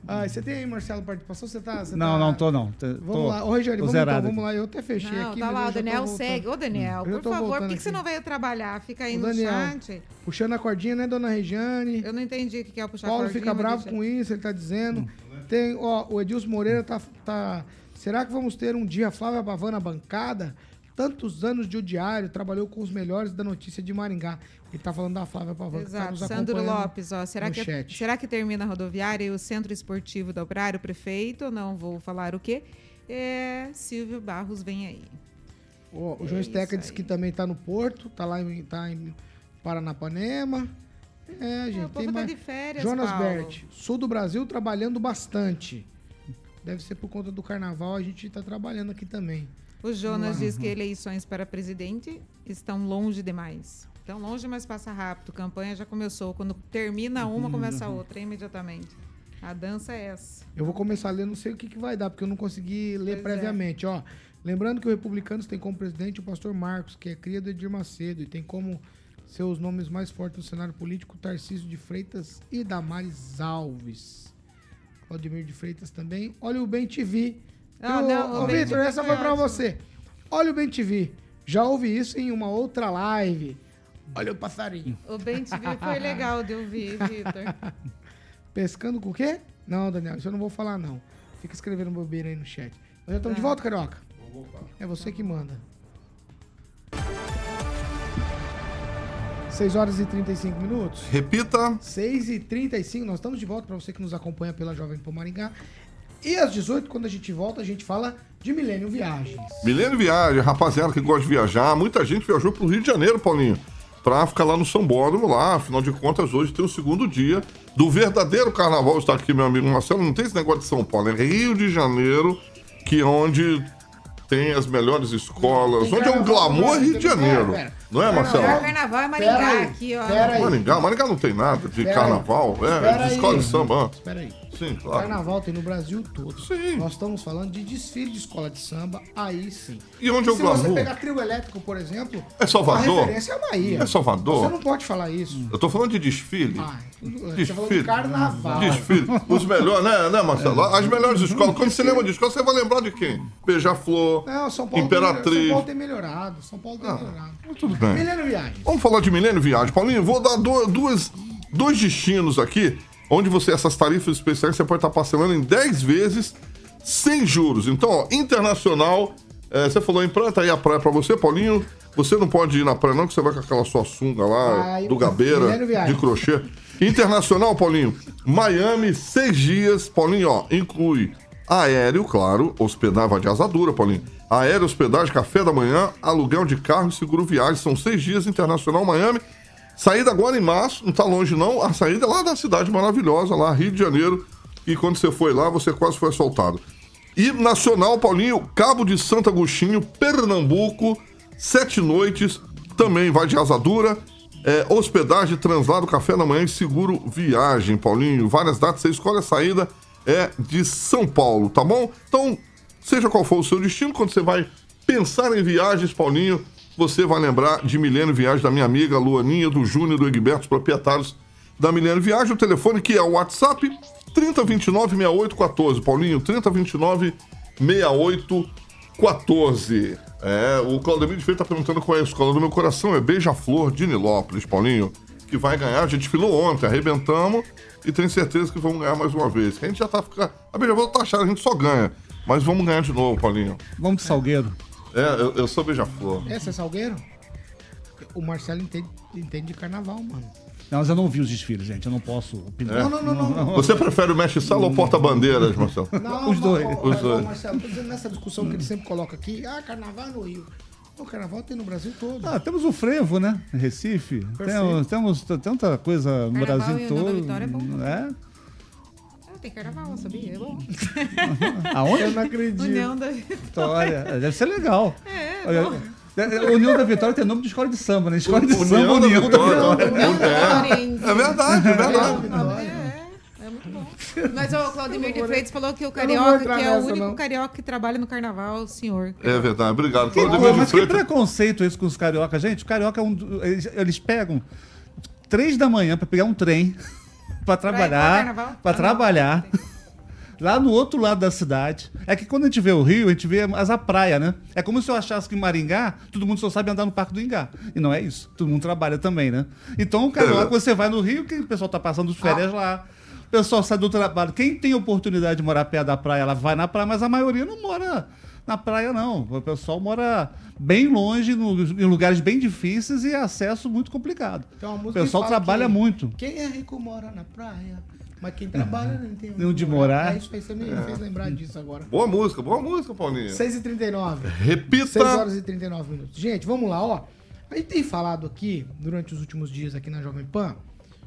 Ai, você tem aí, Marcelo, participação? Você tá. Você Não, tá- não tô não. Tô- Vamos tô- lá. Ô, Regiane, vamos, então, vamos lá. Eu até fechei Não, aqui. tá lá, o Daniel segue. Ô, Daniel, já por favor, por que, que você não veio trabalhar? Fica aí Ô, no Daniel, chat. Puxando a cordinha, né, dona Regiane? Eu não entendi o que é o puxar Paulo cordinha, fica mas bravo deixa- com isso, ele tá dizendo. Tem, ó, o Edilson Moreira tá, tá. Será que vamos ter um dia Flávia Bavan na bancada? Tantos anos de o diário, trabalhou com os melhores da notícia de Maringá. Ele tá falando da Flávia Bavan. que tá Exato. nos Sandro Lopes, ó. Será que, chat. será que termina a rodoviária e o centro esportivo da Operário, prefeito? Não vou falar o quê. É, Silvio Barros vem aí. Ó, o João É Steca isso disse aí. que também tá no Porto, tá lá em, tá em Paranapanema. É, gente, o tem povo tá mais. de férias, Jonas Paulo. Bert, sul do Brasil trabalhando bastante. Deve ser por conta do carnaval, a gente tá trabalhando aqui também. O Jonas Uhum. diz que eleições para presidente estão longe demais. Estão longe, mas passa rápido. Campanha já começou. Quando termina uma, começa a outra imediatamente. A dança é essa. Eu vou começar a ler, não sei o que, que vai dar, porque eu não consegui ler Pois é. previamente. Ó, lembrando que o Republicanos tem como presidente o pastor Marcos, que é cria do Edir Macedo, e tem como seus nomes mais fortes no cenário político Tarcísio de Freitas e Damares Alves. Claudemir de Freitas também. Olha o Bem TV. Ah, Ô, não, ô, Vitor, essa foi ótimo. você. Olha o Bem TV. Já ouvi isso em uma outra live. Olha o passarinho. O Bem TV foi legal de ouvir, Vitor. Pescando com o quê? Não, Daniel, isso eu não vou falar, não. Fica escrevendo bobeira aí no chat. Nós já estamos de Tá. volta, Carioca? É você que manda. 6 horas e 35 minutos. Repita. 6 e 35 nós estamos de volta para você que nos acompanha pela Jovem Pan Maringá. E às 18, quando a gente volta, a gente fala de Milênio Viagens. Milênio Viagem, rapaziada que gosta de viajar. Muita gente viajou pro Rio de Janeiro, Paulinho, pra ficar lá no São Bódromo, lá. Afinal de contas, hoje tem o segundo dia do verdadeiro carnaval. Está aqui meu amigo Marcelo. Não tem esse negócio de São Paulo, é Rio de Janeiro, que é onde tem as melhores escolas, Tem onde é o carnaval, glamour pera, Rio de Janeiro. pera. Não é, Carnaval. Marcelo? Carnaval é Pera Maringá aí, aqui, ó. pera aí. Maringá, Maringá não tem nada de Pera aí. carnaval, é, Pera de escola aí. de samba. Espera aí. Sim, claro. Carnaval tem no Brasil todo. Sim. Nós estamos falando de desfile de escola de samba, aí sim. E onde é o se você glamour? pegar trio elétrico, por exemplo, É Salvador? a referência é a Bahia. É Salvador? Você não pode falar isso. Eu tô falando de desfile. Ah, você falou Desfile. de carnaval. Desfile. Os melhores, né, né, Marcelo? As melhores escolas. Quando você lembra de escola, você vai lembrar de quem? Beija-Flor, Não, São Paulo, Imperatriz. São Paulo tem melhorado. São Paulo tem melhorado. Tudo bem. Milênio Viagem. Vamos falar de Milênio Viagem. Paulinho, vou dar duas, dois destinos aqui, onde você, essas tarifas especiais, você pode estar parcelando em 10 vezes sem juros. Então, ó, internacional, é, você falou em praia, tá aí a praia pra você, Paulinho. Você não pode ir na praia, não, que você vai com aquela sua sunga lá, Vai, do Gabeira, de crochê. Internacional, Paulinho, Miami, seis dias. Paulinho, ó, inclui aéreo, claro, hospedagem de asadura, Paulinho. Aéreo, hospedagem, café da manhã, aluguel de carro e seguro viagem. São seis dias internacional Miami. Saída agora em março, não tá longe não. A saída é lá da cidade maravilhosa, lá, Rio de Janeiro. E quando você foi lá, você quase foi assaltado. E nacional, Paulinho, Cabo de Santo Agostinho, Pernambuco, sete noites, também vai de asadura. É, hospedagem, translado, café da manhã e seguro viagem, Paulinho. Várias datas, você escolhe a saída, é de São Paulo, tá bom? Então, seja qual for o seu destino, quando você vai pensar em viagens, Paulinho, você vai lembrar de Milênio Viagem da minha amiga Luaninha, do Júnior do Egberto, os proprietários da Milênio Viagem. O telefone que é o WhatsApp 3029-6814. Paulinho, 3029-6814. É, o Claudemir de Feito tá perguntando qual é a escola do meu coração. É Beija-Flor de Nilópolis, Paulinho. que vai ganhar. A gente desfilou ontem, arrebentamos e tenho certeza que vamos ganhar mais uma vez. A gente já tá ficando. A Beija-Flor tá achando, a gente só ganha. Mas vamos ganhar de novo, Paulinho. Vamos de Salgueiro. É, eu, eu sou Beija-Flor. É, você é salgueiro? O Marcelo entende, entende de carnaval, mano. Não, mas eu não vi os desfiles, gente. Eu não posso opinar. Não, não, não, não. não. Você prefere o mestre sala ou porta-bandeiras, Marcelo? Não, Os não, dois. ó, Os dois. Marcelo, tô dizendo nessa discussão que ele sempre coloca aqui, ah, carnaval no Rio. O carnaval tem no Brasil todo. Ah, temos o frevo, né? Recife. Temos, temos tanta coisa no Carnaval Brasil e todo. Vitória é bom. É? Tem carnaval, sabia? É bom. Aonde? Eu não acredito. União da Vitória. Deve ser legal. É, Olha, bom. é, União da Vitória tem nome de escola de samba, né? Escola de União samba, da União da Vitória. Vitória. União da Vitória. É verdade, é verdade. É, é muito bom. Mas o Claudemir de Freitas falou que o carioca, que é o único não. carioca que trabalha no carnaval, o senhor. É verdade, obrigado. Que Claudemir coisa, de mas que Freitas. preconceito isso com os carioca, gente. O carioca é um. Eles, eles pegam três da manhã pra pegar um trem pro trabalhar. Pra Ah, trabalhar. Lá no outro lado da cidade. É que quando a gente vê o Rio, a gente vê as a praia, né? É como se eu achasse que em Maringá, todo mundo só sabe andar no Parque do Ingá. E não é isso. Todo mundo trabalha também, né? Então, o carioca, você vai no Rio, que o pessoal tá passando as férias lá. O pessoal sai do trabalho. Quem tem oportunidade de morar perto da praia, ela vai na praia, mas a maioria não mora na praia, não. O pessoal mora bem longe, no- em lugares bem difíceis e acesso muito complicado. Uma O pessoal trabalha que muito. Quem é rico mora na praia. Mas quem trabalha não tem Onde morar. É isso aí, você me fez lembrar disso agora. Boa música, boa música, Paulinho. 6h39. Repita. 6 horas e 39 minutos. Gente, vamos lá, ó. A gente tem falado aqui, durante os últimos dias aqui na Jovem Pan,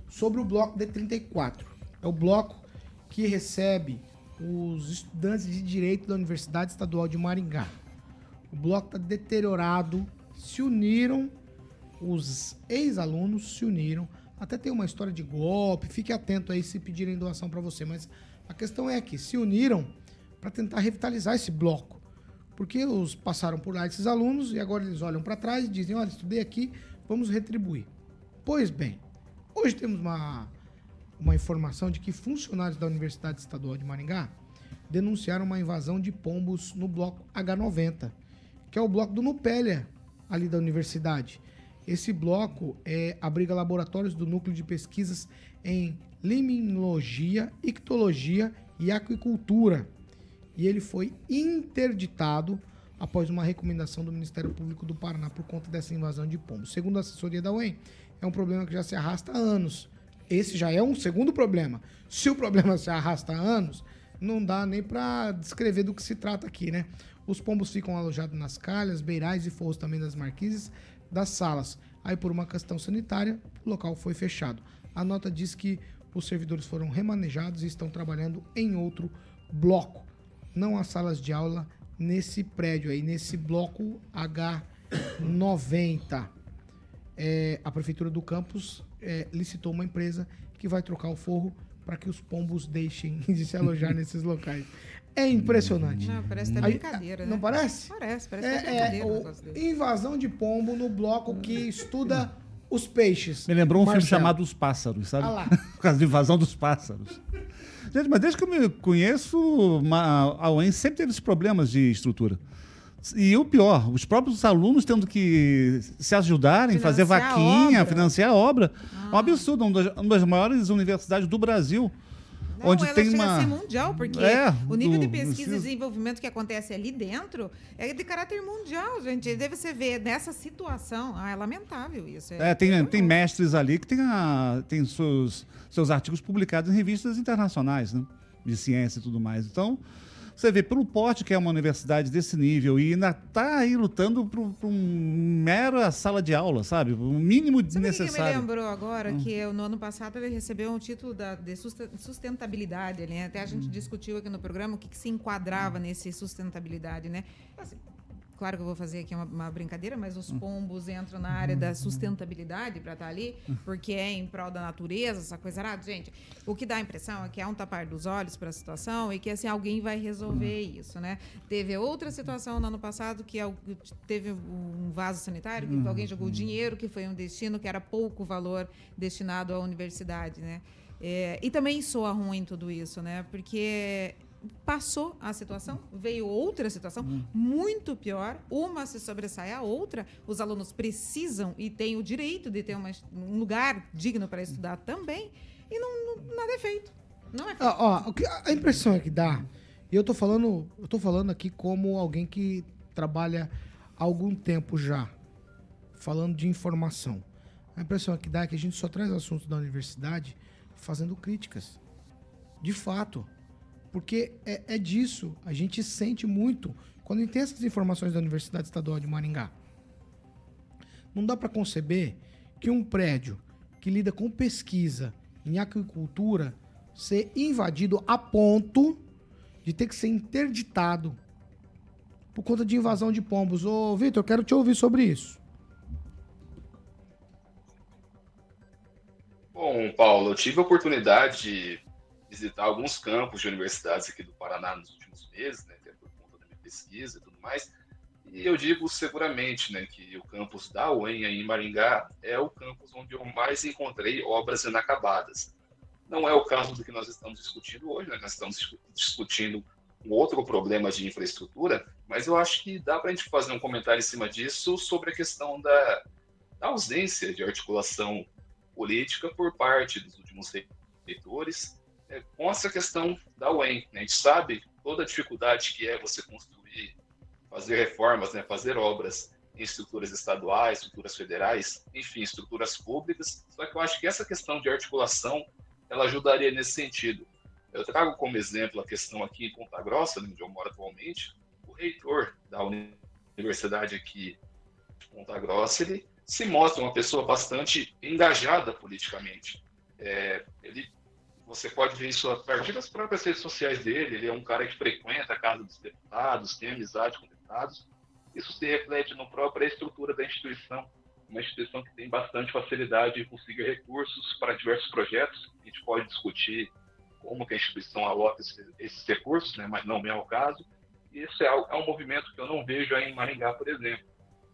sobre o bloco D34. É o bloco que recebe os estudantes de Direito da Universidade Estadual de Maringá. O bloco está deteriorado, se uniram, os ex-alunos se uniram. Até tem uma história de golpe, fique atento aí se pedirem doação para você. Mas a questão é que se uniram para tentar revitalizar esse bloco. Porque os passaram por lá esses alunos e agora eles olham para trás e dizem: olha, estudei aqui, vamos retribuir. Pois bem, hoje temos uma, uma informação de que funcionários da Universidade Estadual de Maringá denunciaram uma invasão de pombos no bloco H90, que é o bloco do Nupélia, ali da universidade. Esse bloco é, abriga laboratórios do núcleo de pesquisas em limnologia, ictologia e aquicultura. E ele foi interditado após uma recomendação do Ministério Público do Paraná por conta dessa invasão de pombos. Segundo a assessoria da UEM, é um problema que já se arrasta há anos. Esse já é um segundo problema. Se o problema se arrasta há anos, não dá nem para descrever do que se trata aqui, né? Os pombos ficam alojados nas calhas, beirais e forros também das marquises das salas. Aí, por uma questão sanitária, o local foi fechado. A nota diz que os servidores foram remanejados e estão trabalhando em outro bloco. Não há salas de aula nesse prédio aí, nesse bloco H90. É, a prefeitura do campus é, licitou uma empresa que vai trocar o forro para que os pombos deixem de se alojar nesses locais. É impressionante. Não, parece até Aí- brincadeira, Não né? parece? Parece, parece até É, brincadeira é invasão de pombo no bloco que estuda os peixes. Me lembrou um filme Marcelo. chamado Os Pássaros, sabe? Ah lá. Por causa da invasão dos pássaros. Gente, mas desde que eu me conheço, a UEM sempre teve esses problemas de estrutura. E o pior, os próprios alunos tendo que se ajudarem, fazer Financiar a vaquinha, obra. financiar a obra. É um absurdo, uma das, maiores universidades do Brasil. Não, onde ela tem uma. a ser mundial, porque É, o nível de do- pesquisa e desenvolvimento que acontece ali dentro é de caráter mundial, gente. Deve você ver nessa situação. Ah, é lamentável isso. É, tem, vergonhoso. tem mestres ali que tem, a, tem seus, seus artigos publicados em revistas internacionais, né? De ciência e tudo mais. Então, você vê, pelo porte que é uma universidade desse nível e ainda está aí lutando por, por um mera sala de aula, sabe? O mínimo Sabe o que me necessário. lembrou agora? Que eu, no ano passado ele recebeu um título da, de susten- sustentabilidade. Né? Até a gente Uhum. discutiu aqui no programa o que, que se enquadrava nesse sustentabilidade, né? Assim, claro que eu vou fazer aqui uma, uma brincadeira, mas os Uhum. pombos entram na área da sustentabilidade para estar ali, porque é em prol da natureza, essa coisa arada. Gente, o que dá a impressão é que há um tapar dos olhos para a situação e que assim, alguém vai resolver isso, né? Teve outra situação no ano passado que teve um vaso sanitário, que alguém jogou dinheiro, que foi um destino que era pouco valor destinado à universidade, né? É, e também soa ruim tudo isso, né? Porque passou a situação, veio outra situação muito pior, uma se sobressai à outra, os alunos precisam e têm o direito de ter uma- um lugar digno para estudar também, e não, não- nada é feito. Não é feito. Ó, a impressão é que dá, e eu tô falando, eu tô falando aqui como alguém que trabalha há algum tempo já, falando de informação. A impressão é que dá é que a gente só traz assuntos da universidade fazendo críticas. De fato. Porque é, é disso. A gente sente muito quando tem essas informações da Universidade Estadual de Maringá. Não dá para conceber que um prédio que lida com pesquisa em aquicultura ser invadido a ponto de ter que ser interditado por conta de invasão de pombos. Ô, Vitor, eu quero te ouvir sobre isso. Bom, Paulo, eu tive a oportunidade de visitar alguns campos de universidades aqui do Paraná nos últimos meses, né, até por conta da minha pesquisa e tudo mais. E eu digo seguramente né, que o campus da UEM em Maringá é o campus onde eu mais encontrei obras inacabadas. Não é o caso do que nós estamos discutindo hoje, né? nós estamos discu- discutindo um outro problema de infraestrutura, mas eu acho que dá para a gente fazer um comentário em cima disso sobre a questão da, da ausência de articulação política por parte dos últimos reitores é, com essa questão da UEM. né? A gente sabe toda a dificuldade que é você construir, fazer reformas, né? fazer obras em estruturas estaduais, estruturas federais, enfim, estruturas públicas. Só que eu acho que essa questão de articulação ela ajudaria nesse sentido. Eu trago como exemplo a questão aqui em Ponta Grossa, onde eu moro atualmente, o reitor da universidade aqui de Ponta Grossa, ele se mostra uma pessoa bastante engajada politicamente. É, ele, você pode ver isso a partir das próprias redes sociais dele. Ele é um cara que frequenta a casa dos deputados, tem amizade com deputados. Isso se reflete na própria estrutura da instituição, uma instituição que tem bastante facilidade em conseguir recursos para diversos projetos. A gente pode discutir como que a instituição aloca esses, recursos, né, mas não é o caso. E isso é, é um movimento que eu não vejo em Maringá, por exemplo.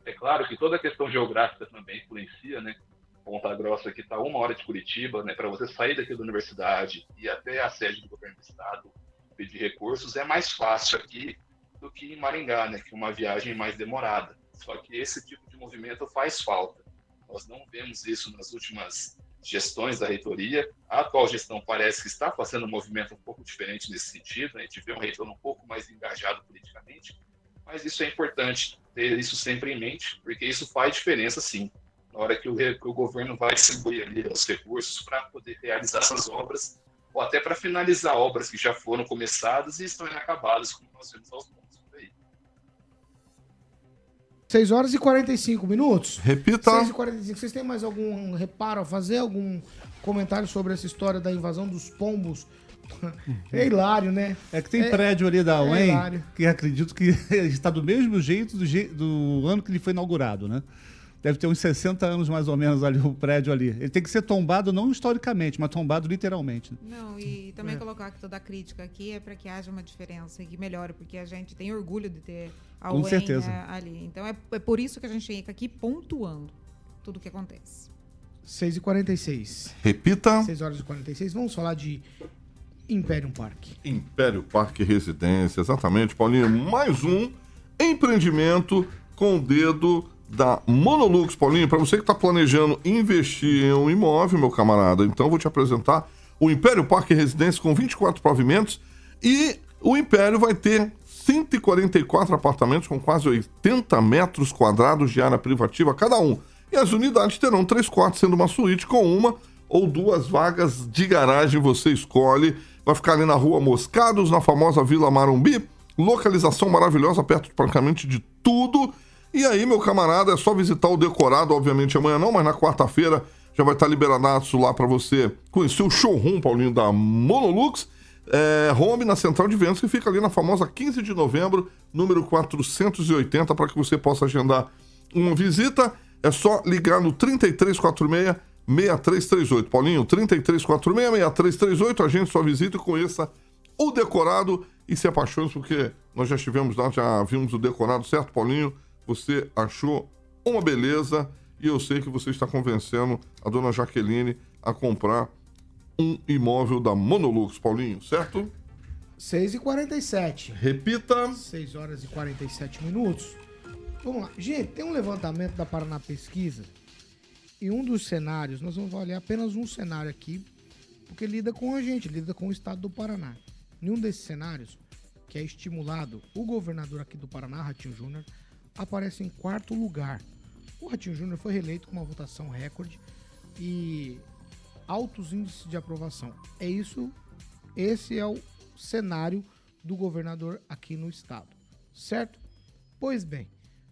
É claro que toda a questão geográfica também influencia, né? Ponta Grossa que está uma hora de Curitiba, né? Para você sair daqui da universidade e até a sede do governo do estado pedir recursos é mais fácil aqui do que em Maringá, né? Que é uma viagem mais demorada. Só que esse tipo de movimento faz falta. Nós não vemos isso nas últimas gestões da reitoria. A atual gestão parece que está fazendo um movimento um pouco diferente nesse sentido. né? A gente vê um reitor um pouco mais engajado politicamente, mas isso é importante ter isso sempre em mente, porque isso faz diferença sim. Na hora que o, que o governo vai distribuir ali os recursos para poder realizar essas obras, ou até para finalizar obras que já foram começadas e estão inacabadas, como nós vemos aos montes por aí. 6 horas e 45 minutos. Repita. 6 e 45. Vocês têm mais algum reparo a fazer? Algum comentário sobre essa história da invasão dos pombos? É hilário, né? É que tem É- prédio ali da é UEM hilário. que acredito que está do mesmo jeito do, je- do ano que ele foi inaugurado, né? Deve ter uns 60 anos mais ou menos ali o prédio ali. Ele tem que ser tombado não historicamente, mas tombado literalmente. Não, e também É. colocar que toda a crítica aqui é para que haja uma diferença e que melhore, porque a gente tem orgulho de ter a Com UEM certeza. ali. Então é, é por isso que a gente fica aqui pontuando tudo o que acontece. 6 e 46. Repita. 6 horas e 46. Vamos falar de Imperium Park. Império Parque Residência, exatamente, Paulinho. Mais um empreendimento com o dedo da Monolux, Paulinho. Para você que está planejando investir em um imóvel, meu camarada, então eu vou te apresentar o Império Parque Residência com 24 pavimentos e o Império vai ter 144 apartamentos com quase 80 metros quadrados de área privativa cada um. E as unidades terão três quartos, sendo uma suíte com uma ou duas vagas de garagem, você escolhe. Vai ficar ali na rua Moscados, na famosa Vila Marumbi. Localização maravilhosa, perto praticamente de tudo. E aí, meu camarada, é só visitar o decorado, obviamente amanhã não, mas na quarta-feira já vai estar liberadaço lá para você conhecer o showroom, Paulinho, da Monolux. É, home na central de vendas, que fica ali na famosa 15 de novembro, número 480, para que você possa agendar uma visita. É só ligar no 3346 6338. Paulinho, 3346 6338. Agende sua visita e conheça o decorado e se apaixone, porque nós já estivemos lá, já vimos o decorado, certo, Paulinho? Você achou uma beleza e eu sei que você está convencendo a dona Jaqueline a comprar um imóvel da Monolux, Paulinho, certo? 6 e 47 Repita. 6 horas e 47 minutos. Vamos lá. Gente, tem um levantamento da Paraná Pesquisa. E um dos cenários, nós vamos avaliar apenas um cenário aqui, porque lida com a gente, lida com o estado do Paraná. Nenhum desses cenários, que é estimulado, o governador aqui do Paraná, Ratinho Júnior, aparece em quarto lugar. O Ratinho Júnior foi reeleito com uma votação recorde e altos índices de aprovação. É isso, esse é o cenário do governador aqui no estado, certo? Pois bem,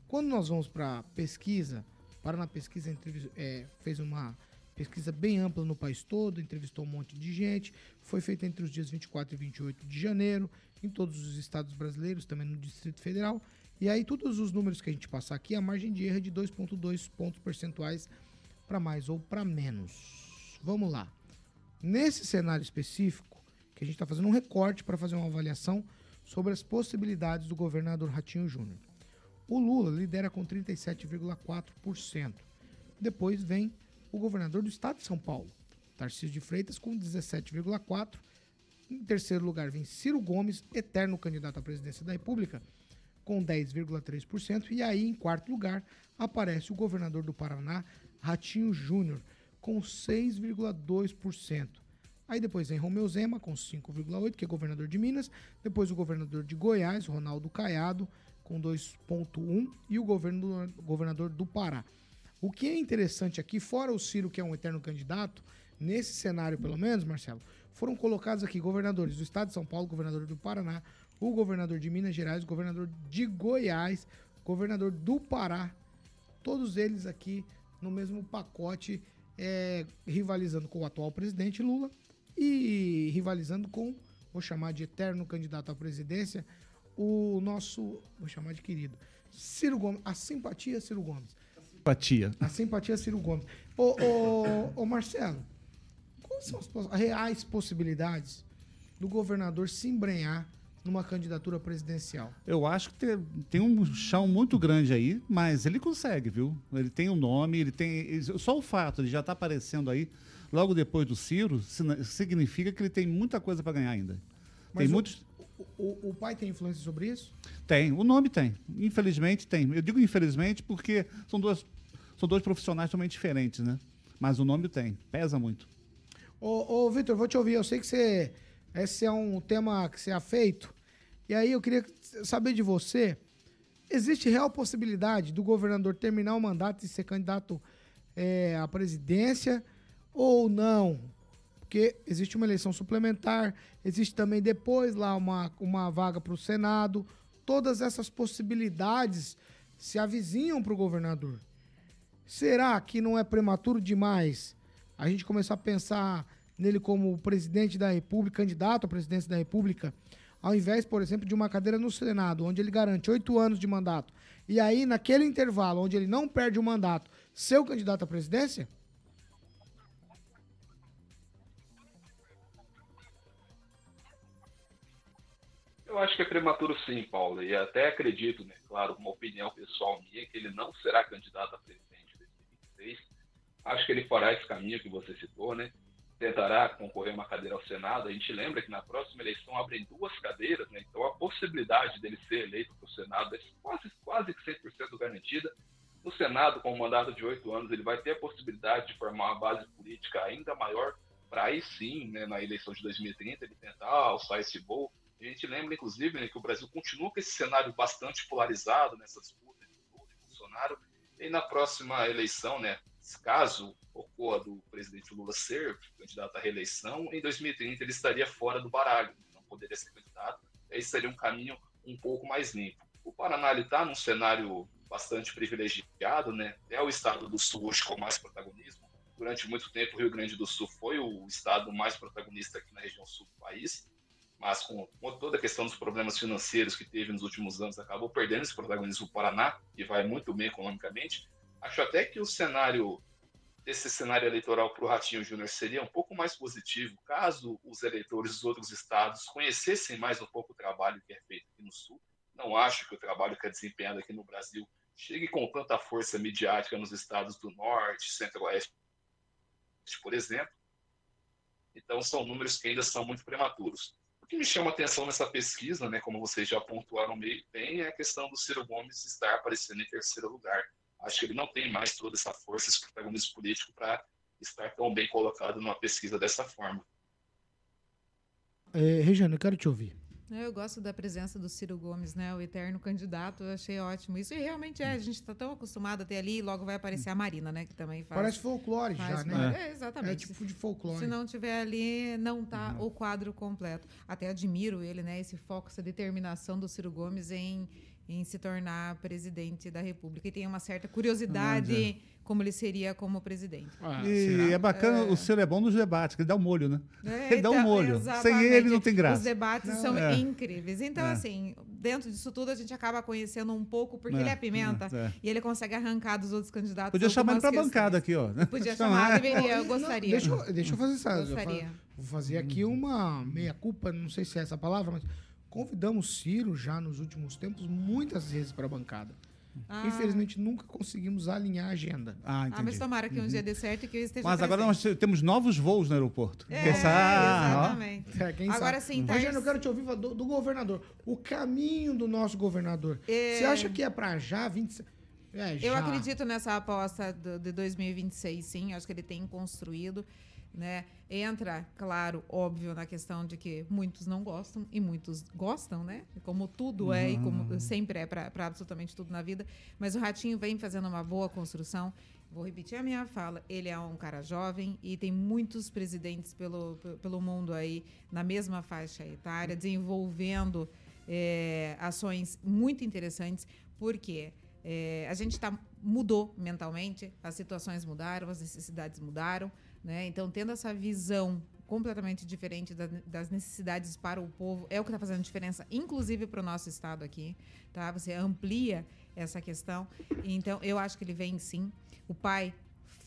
quando nós vamos para pesquisa, Paraná Pesquisa é, fez uma pesquisa bem ampla no país todo, entrevistou um monte de gente, foi feita entre os dias 24 e 28 de janeiro, em todos os estados brasileiros, também no Distrito Federal. E aí, todos os números que a gente passar aqui, a margem de erro é de 2,2 pontos percentuais para mais ou para menos. Vamos lá. Nesse cenário específico, que a gente está fazendo um recorte para fazer uma avaliação sobre as possibilidades do governador Ratinho Júnior. O Lula lidera com 37,4%. Depois vem o governador do estado de São Paulo, Tarcísio de Freitas, com 17,4%. Em terceiro lugar vem Ciro Gomes, eterno candidato à presidência da República, com 10,3%. E aí, em quarto lugar, aparece o governador do Paraná, Ratinho Júnior, com 6,2%. Aí depois vem Romeu Zema, com 5,8%, que é governador de Minas. Depois o governador de Goiás, Ronaldo Caiado, com 2,1%. E o governador, governador do Pará. O que é interessante aqui, fora o Ciro, que é um eterno candidato, nesse cenário pelo menos, Marcelo, foram colocados aqui governadores do estado de São Paulo, governador do Paraná, o governador de Minas Gerais, o governador de Goiás, governador do Pará, todos eles aqui no mesmo pacote, é, rivalizando com o atual presidente Lula e rivalizando com, vou chamar de eterno candidato à presidência, o nosso, vou chamar de querido, Ciro Gomes, a simpatia Ciro Gomes. A simpatia. A simpatia Ciro Gomes. Ô, ô, ô Marcelo, quais são as reais possibilidades do governador se embrenhar numa candidatura presidencial? Eu acho que tem, tem, um chão muito grande aí, mas ele consegue, viu? Ele tem um nome, ele tem. Só o fato de já estar tá aparecendo aí logo depois do Ciro significa que ele tem muita coisa para ganhar ainda. Mas tem o, muitos. O, o, pai tem influência sobre isso? Tem, o nome tem. Infelizmente tem. Eu digo infelizmente porque são dois, são dois profissionais totalmente diferentes, né? Mas o nome tem, pesa muito. Ô, ô Vitor, vou te ouvir. Eu sei que você esse é um tema que você é feito. E aí eu queria saber de você: existe real possibilidade do governador terminar o mandato e ser candidato é, à presidência ou não? Porque existe uma eleição suplementar, existe também depois lá uma, uma vaga para o Senado. Todas essas possibilidades se avizinham para o governador. Será que não é prematuro demais a gente começar a pensar nele como presidente da República, candidato à presidência da República, ao invés, por exemplo, de uma cadeira no Senado, onde ele garante oito anos de mandato, e aí, naquele intervalo onde ele não perde o mandato, ser candidato à presidência? Eu acho que é prematuro sim, Paulo, e até acredito, né, claro, uma opinião pessoal minha, que ele não será candidato a presidente em 2026. Acho que ele fará esse caminho que você citou, né? Tentará concorrer uma cadeira ao Senado. A gente lembra que na próxima eleição abrem duas cadeiras, né? então a possibilidade dele ser eleito para o Senado é quase, quase 100% garantida. No Senado, com um mandato de oito anos, ele vai ter a possibilidade de formar uma base política ainda maior para aí sim, né, na eleição de 2030, ele tentar alçar esse voo. A gente lembra, inclusive, né, que o Brasil continua com esse cenário bastante polarizado nessa disputa de Lula e Bolsonaro. E na próxima eleição, né, caso ocorra do presidente Lula ser candidato à reeleição, em 2030 ele estaria fora do baralho, não poderia ser candidato, aí seria um caminho um pouco mais limpo. O Paraná está num cenário bastante privilegiado, né? É o estado do Sul hoje com mais protagonismo. Durante muito tempo, o Rio Grande do Sul foi o estado mais protagonista aqui na região sul do país, mas com, toda a questão dos problemas financeiros que teve nos últimos anos, acabou perdendo esse protagonismo o Paraná, que vai muito bem economicamente. Acho até que o cenário desse cenário eleitoral para o Ratinho Júnior seria um pouco mais positivo caso os eleitores dos outros estados conhecessem mais um pouco o trabalho que é feito aqui no Sul. Não acho que o trabalho que é desempenhado aqui no Brasil chegue com tanta força midiática nos estados do Norte, Centro-Oeste, por exemplo. Então, são números que ainda são muito prematuros. que me chama atenção nessa pesquisa, né, como vocês já pontuaram meio bem, é a questão do Ciro Gomes estar aparecendo em terceiro lugar. Acho que ele não tem mais toda essa força, esse protagonismo político para estar tão bem colocado numa pesquisa dessa forma. É, Regiane, eu quero te ouvir. Eu gosto da presença do Ciro Gomes, né? O eterno candidato, eu achei ótimo. Isso e realmente é, a gente está tão acostumado a ter ali e logo vai aparecer a Marina, né? Que também faz. Parece folclore faz já, né? É, exatamente. É tipo de folclore. Se não tiver ali, não tá Uhum. o quadro completo. Até admiro ele, né? Esse foco, essa determinação do Ciro Gomes em, em se tornar presidente da República. E tem uma certa curiosidade como ele seria como presidente. Ah, E é bacana, É. o Ciro é bom nos debates, que ele dá um molho, né? É, ele dá um então, molho. Sem exatamente. ele não tem Os graça. debates Não, são é. incríveis. Então, É. assim, dentro disso tudo, a gente acaba conhecendo um pouco, porque É, ele é pimenta é, e ele consegue arrancar dos outros candidatos. Podia chamar ele pra algumas bancada aqui, ó. né? Podia Chamar. chamar, deveria, eu Não, gostaria. deixa, eu, deixa eu fazer essa. eu Gostaria. fa- Vou fazer aqui uma meia-culpa, não sei se é essa palavra, mas convidamos Ciro já nos últimos tempos muitas vezes para a bancada. Ah. Infelizmente nunca conseguimos alinhar a agenda. Ah, Ah, mas entendi. tomara que um dia dê certo e que eu esteja Mas agora presente. nós temos novos voos no aeroporto. É, Essa- exatamente. É, quem Agora sabe? sim, tá Rogério, esse- eu quero te ouvir do, do governador. O caminho do nosso governador. É. Você acha que é para já 20 É, Eu já. acredito nessa aposta do- de 2026, sim. Acho que ele tem construído. Né? Entra, claro, óbvio, na questão de que muitos não gostam e muitos gostam, né? Como tudo é e como sempre é para absolutamente tudo na vida. Mas o Ratinho vem fazendo uma boa construção. Vou repetir a minha fala. Ele é um cara jovem e tem muitos presidentes pelo, pe- pelo mundo aí na mesma faixa etária, desenvolvendo é, ações muito interessantes, porque é, a gente tá, mudou mentalmente, as situações mudaram, as necessidades mudaram, né? Então, tendo essa visão completamente diferente da- das necessidades para o povo, é o que está fazendo diferença, inclusive para o nosso estado aqui, tá? Você amplia essa questão. Então, eu acho que ele vem sim. O pai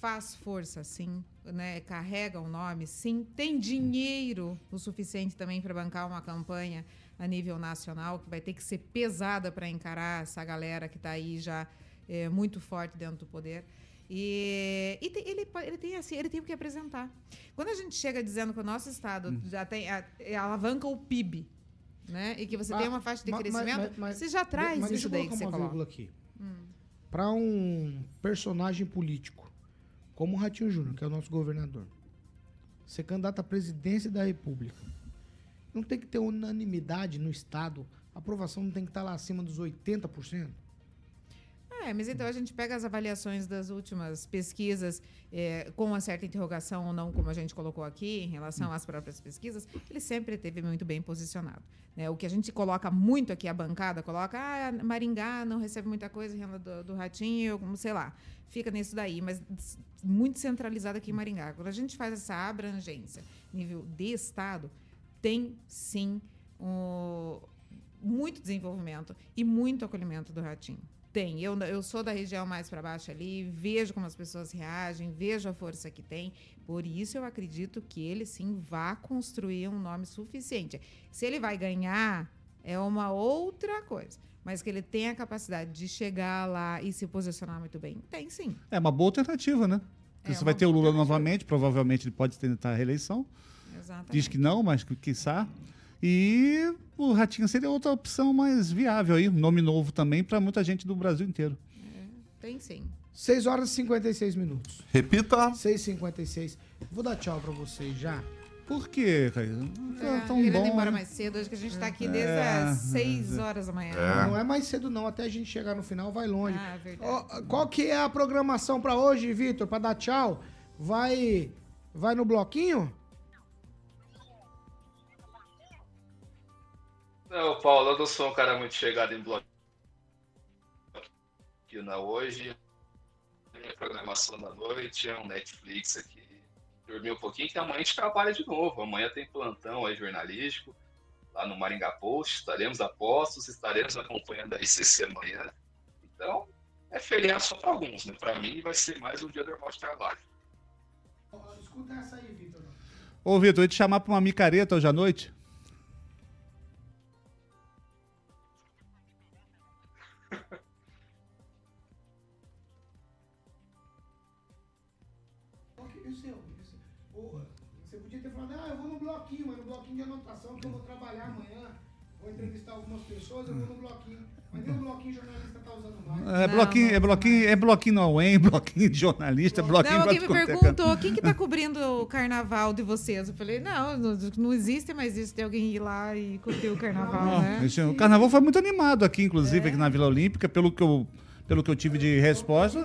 faz força, sim, né? Carrega o nome, sim. Tem dinheiro o suficiente também para bancar uma campanha a nível nacional, que vai ter que ser pesada para encarar essa galera que está aí já é, muito forte dentro do poder. E, e tem- ele, ele, tem assim, ele tem o que apresentar. Quando a gente chega dizendo que o nosso estado Hum. já tem a, é, alavanca o PIB, né? E que você Ah, tem uma faixa de ma- ma- crescimento, ma- mas- você já traz mas isso daí que você uma coloca. aqui. Para um personagem político, como o Ratinho Júnior, que é o nosso governador, ser candidato à presidência da República, não tem que ter unanimidade no Estado, a aprovação não tem que estar lá acima dos 80%? É, mas então a gente pega as avaliações das últimas pesquisas é, com uma certa interrogação ou não, como a gente colocou aqui, em relação às próprias pesquisas, ele sempre esteve muito bem posicionado. né? O que a gente coloca muito aqui, a bancada coloca, ah, Maringá não recebe muita coisa do, do Ratinho, como sei lá, fica nisso daí, mas muito centralizado aqui em Maringá. Quando a gente faz essa abrangência, nível de Estado, tem sim muito desenvolvimento e muito acolhimento do Ratinho. Tem. Eu, eu sou da região mais para baixo ali, vejo como as pessoas reagem, vejo a força que tem. Por isso eu acredito que ele sim vá construir um nome suficiente. Se ele vai ganhar, é uma outra coisa. Mas que ele tem a capacidade de chegar lá e se posicionar muito bem, tem sim. É uma boa alternativa, né? Porque É você vai ter o Lula novamente, provavelmente ele pode tentar a reeleição. Exatamente. Diz que não, mas que quiçá. E o Ratinho seria outra opção mais viável aí, um nome novo também para muita gente do Brasil inteiro. Tem sim. 6 horas e 56 minutos. Repita. 6h56. Vou dar tchau para vocês já. Por quê, cara? É, Tá tão querendo bom. embora né? mais cedo, hoje que a gente está aqui desde É, as 6 horas da manhã. Não é mais cedo não, até a gente chegar no final vai longe. Ah, verdade. Ó, qual que é a programação para hoje, Vitor? Para dar tchau? Vai vai no bloquinho? Não, Paulo, eu não sou um cara muito chegado em bloco aqui na hoje. Minha programação da noite é um Netflix aqui. Dormi um pouquinho que amanhã a gente trabalha de novo. Amanhã tem plantão aí jornalístico lá no Maringá Post. Estaremos a postos, estaremos acompanhando a ICC amanhã. Então, é feriado só para alguns, né? Para mim vai ser mais um dia normal de trabalho. Escuta essa aí, Vitor. Ô, Vitor, eu ia te chamar para uma micareta hoje à noite? O bloquinho jornalista tá usando mais. É bloquinho, é bloquinho, é bloquinho no UEM, bloquinho de jornalista, bloquinho Não, alguém me é perguntou quem que tá cobrindo o carnaval de vocês. Eu falei, não, não, não existe mais isso de alguém ir lá e cobrir o carnaval, Não, né? o carnaval foi muito animado aqui, inclusive, aqui na Vila Olímpica, pelo que eu, pelo que eu tive de resposta.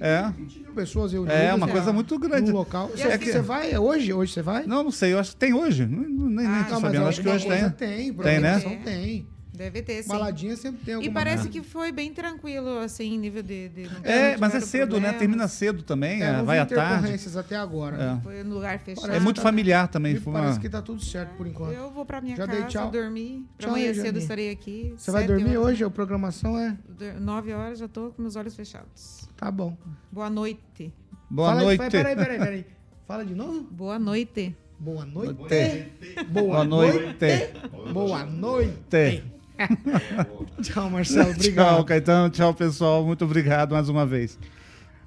É. 20 mil pessoas reunidas. É, uma coisa muito grande. No local. E Você, assim- é que você vai? É hoje? Hoje você vai? Não, não sei, eu acho que tem hoje. Nem, nem, Ah, tô não, sabendo, acho que hoje tem. Tem, Tem, né? tem. Deve ter, sim. Baladinha sempre tem E alguma parece coisa. que foi bem tranquilo, assim, em nível de... de É, mas é cedo, né? Termina cedo também, É, é, vai à tarde. até agora. Foi no lugar fechado. É muito familiar também. Foi parece uma... que tá tudo certo por enquanto. Eu vou pra minha Já dei casa tchau. dormir. Pra Tchau, amanhã cedo estarei aqui. Você vai dormir horas. hoje? A programação é. Nove horas já tô com meus olhos fechados. Tá bom. Boa noite. Boa Fala noite. Aí, peraí, peraí, peraí. Fala de novo? Boa noite. Boa noite. Noite. Boa Boa noite. noite. Boa noite. Tchau, Marcelo. Obrigado. Tchau, Caetano. Tchau, pessoal. Muito obrigado mais uma vez.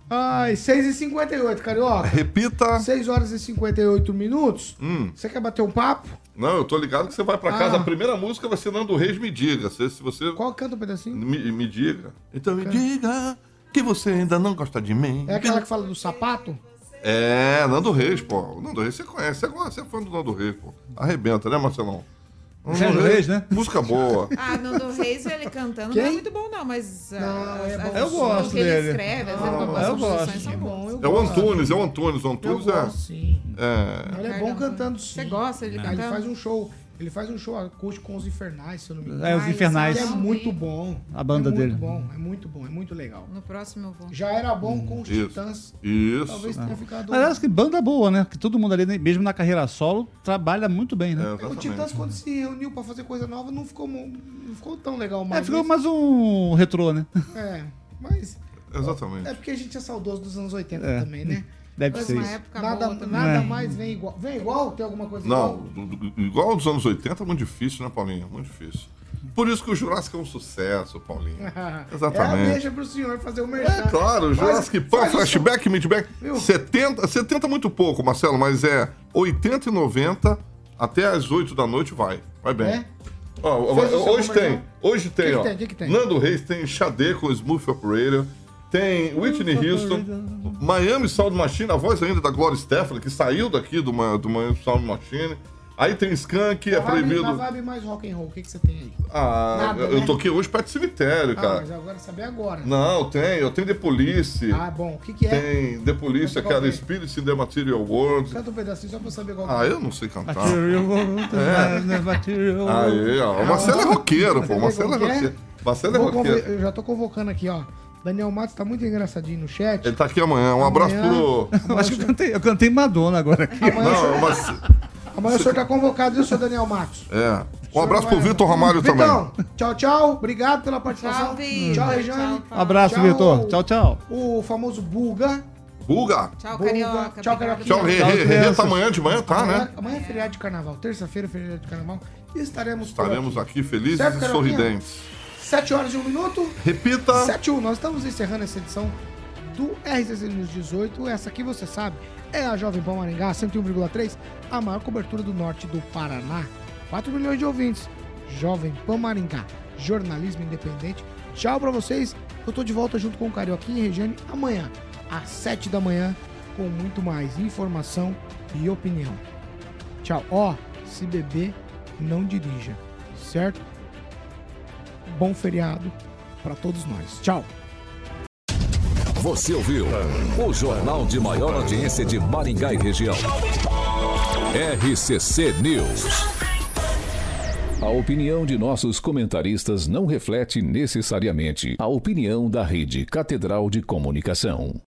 Ai, 6h58, Carioca. Repita. 6 horas e 58 minutos. Hum. Você quer bater um papo? Não, eu tô ligado que você vai pra casa. Ah. A primeira música vai ser Nando Reis Me Diga. Se, se você Qual canta um pedacinho? me, me diga. Então me diga que você ainda não gosta de mim. É aquela que fala do sapato? É, Nando Reis, pô. O Nando Reis você conhece, você é fã do Nando Reis, pô. Arrebenta, né, Marcelão? Sérgio Reis, né? Música boa. Ah, Nando Reis, ele cantando não é Quem? muito bom, não, mas. Não, ah, é as- bom. Eu gosto que ele dele. escreve, as, Ah, as eu composições gosto. são É boas. eu É o. Antunes, é o Antunes. O Eu Antunes é. gosto, sim. é... Ele é bom cantando sim. Você gosta dele Ah, Ele faz um show. Ele faz um show acústico com os infernais, se eu não me engano. É, os Ai, Infernais. Que é muito bom. A banda é dele. muito bom, é muito bom, é muito legal. No próximo eu vou. Já era bom com os Isso. Titãs. Isso. Talvez tenha ficado. Mas acho que banda boa, né? Que todo mundo ali, né, mesmo na carreira solo, trabalha muito bem, né? É, O. Titãs, quando se reuniu pra fazer coisa nova, não ficou, não ficou tão legal É, mais. ficou mais um retrô, né? É, mas Exatamente. é porque a gente é saudoso dos anos 80 É. também, né? Deve Mas ser isso. Nada, boa nada É. mais vem igual. Vem igual? Tem alguma coisa Não, igual? igual aos anos 80 é muito difícil, né, Paulinho? Muito difícil. Por isso que o Jurassic é um sucesso, Paulinho. É, Exatamente. deixa pro senhor fazer o merchan. É claro, o Jurassic o flashback, midback. Viu? 70, 70 é muito pouco, Marcelo, mas é 80 e 90 até as 8 da noite vai. Vai bem. É? Ó, o seu hoje tem, hoje tem, que ó. tem? Que que tem? Nando Reis tem Xadê com Smooth Operator. Tem Whitney Houston, Miami Sound Machine, a voz ainda da Gloria Stefani, que saiu daqui do, do Miami Sound Machine. Aí tem Skank, é vibe- proibido. Na vibe mais rock and roll, o que, que você tem aí? Ah, Nada, eu né? toquei hoje perto do cemitério, Ah, cara. mas agora saber agora. Não, tem, eu tenho The Police. Ah, bom. O que, que é? Tem The Police, aquela que é? Spirits in the Material World. Canta um pedacinho só pra eu saber qual que Ah, é. eu não sei cantar. Material, material. Aí, ó. O Marcelo é roqueiro, pô. O Marcelo é é? roqueiro. Marcelo é roqueiro. Eu já tô convocando aqui, ó. Daniel Matos tá muito engraçadinho no chat. Ele tá aqui amanhã. Um abraço Amanhã. pro. Eu acho que eu cantei, eu cantei Madonna agora aqui. Amanhã, o Não, senhor, mas. amanhã o senhor tá convocado, viu, seu Daniel Matos? É. Um abraço pro Vitor Ramalho também. Vitão, tchau, tchau. Obrigado pela participação. Tchau, Vi. Tchau, Rejane. Tchau, Abraço, Tchau. Vitor. Tchau, tau. O famoso Buga. Buga. Tchau, Buga. Carioca. Tchau. Carioca. Tchau, Rê. Tchau, Rê, tá amanhã de manhã, tá, amanhã, né? amanhã é feriado de carnaval. Terça-feira é feriado de carnaval. E estaremos Estaremos aqui felizes Certo, e Carioquinha? sorridentes. 7 horas e 1 minuto. Repita. 7 e 1. Nós estamos encerrando essa edição do RCC News 18. Essa aqui você sabe é a Jovem Pan Maringá 101,3, a maior cobertura do norte do Paraná. 4 milhões de ouvintes. Jovem Pan Maringá, jornalismo independente. Tchau pra vocês. Eu tô de volta junto com o Carioquinha e Regiane amanhã, às 7 da manhã, com muito mais informação e opinião. Tchau. Ó, se beber, não dirija, certo? Bom feriado pra todos nós. Tchau. Você ouviu o jornal de maior audiência de Maringá e região. RCC News. A opinião de nossos comentaristas não reflete necessariamente a opinião da Rede Catedral de Comunicação.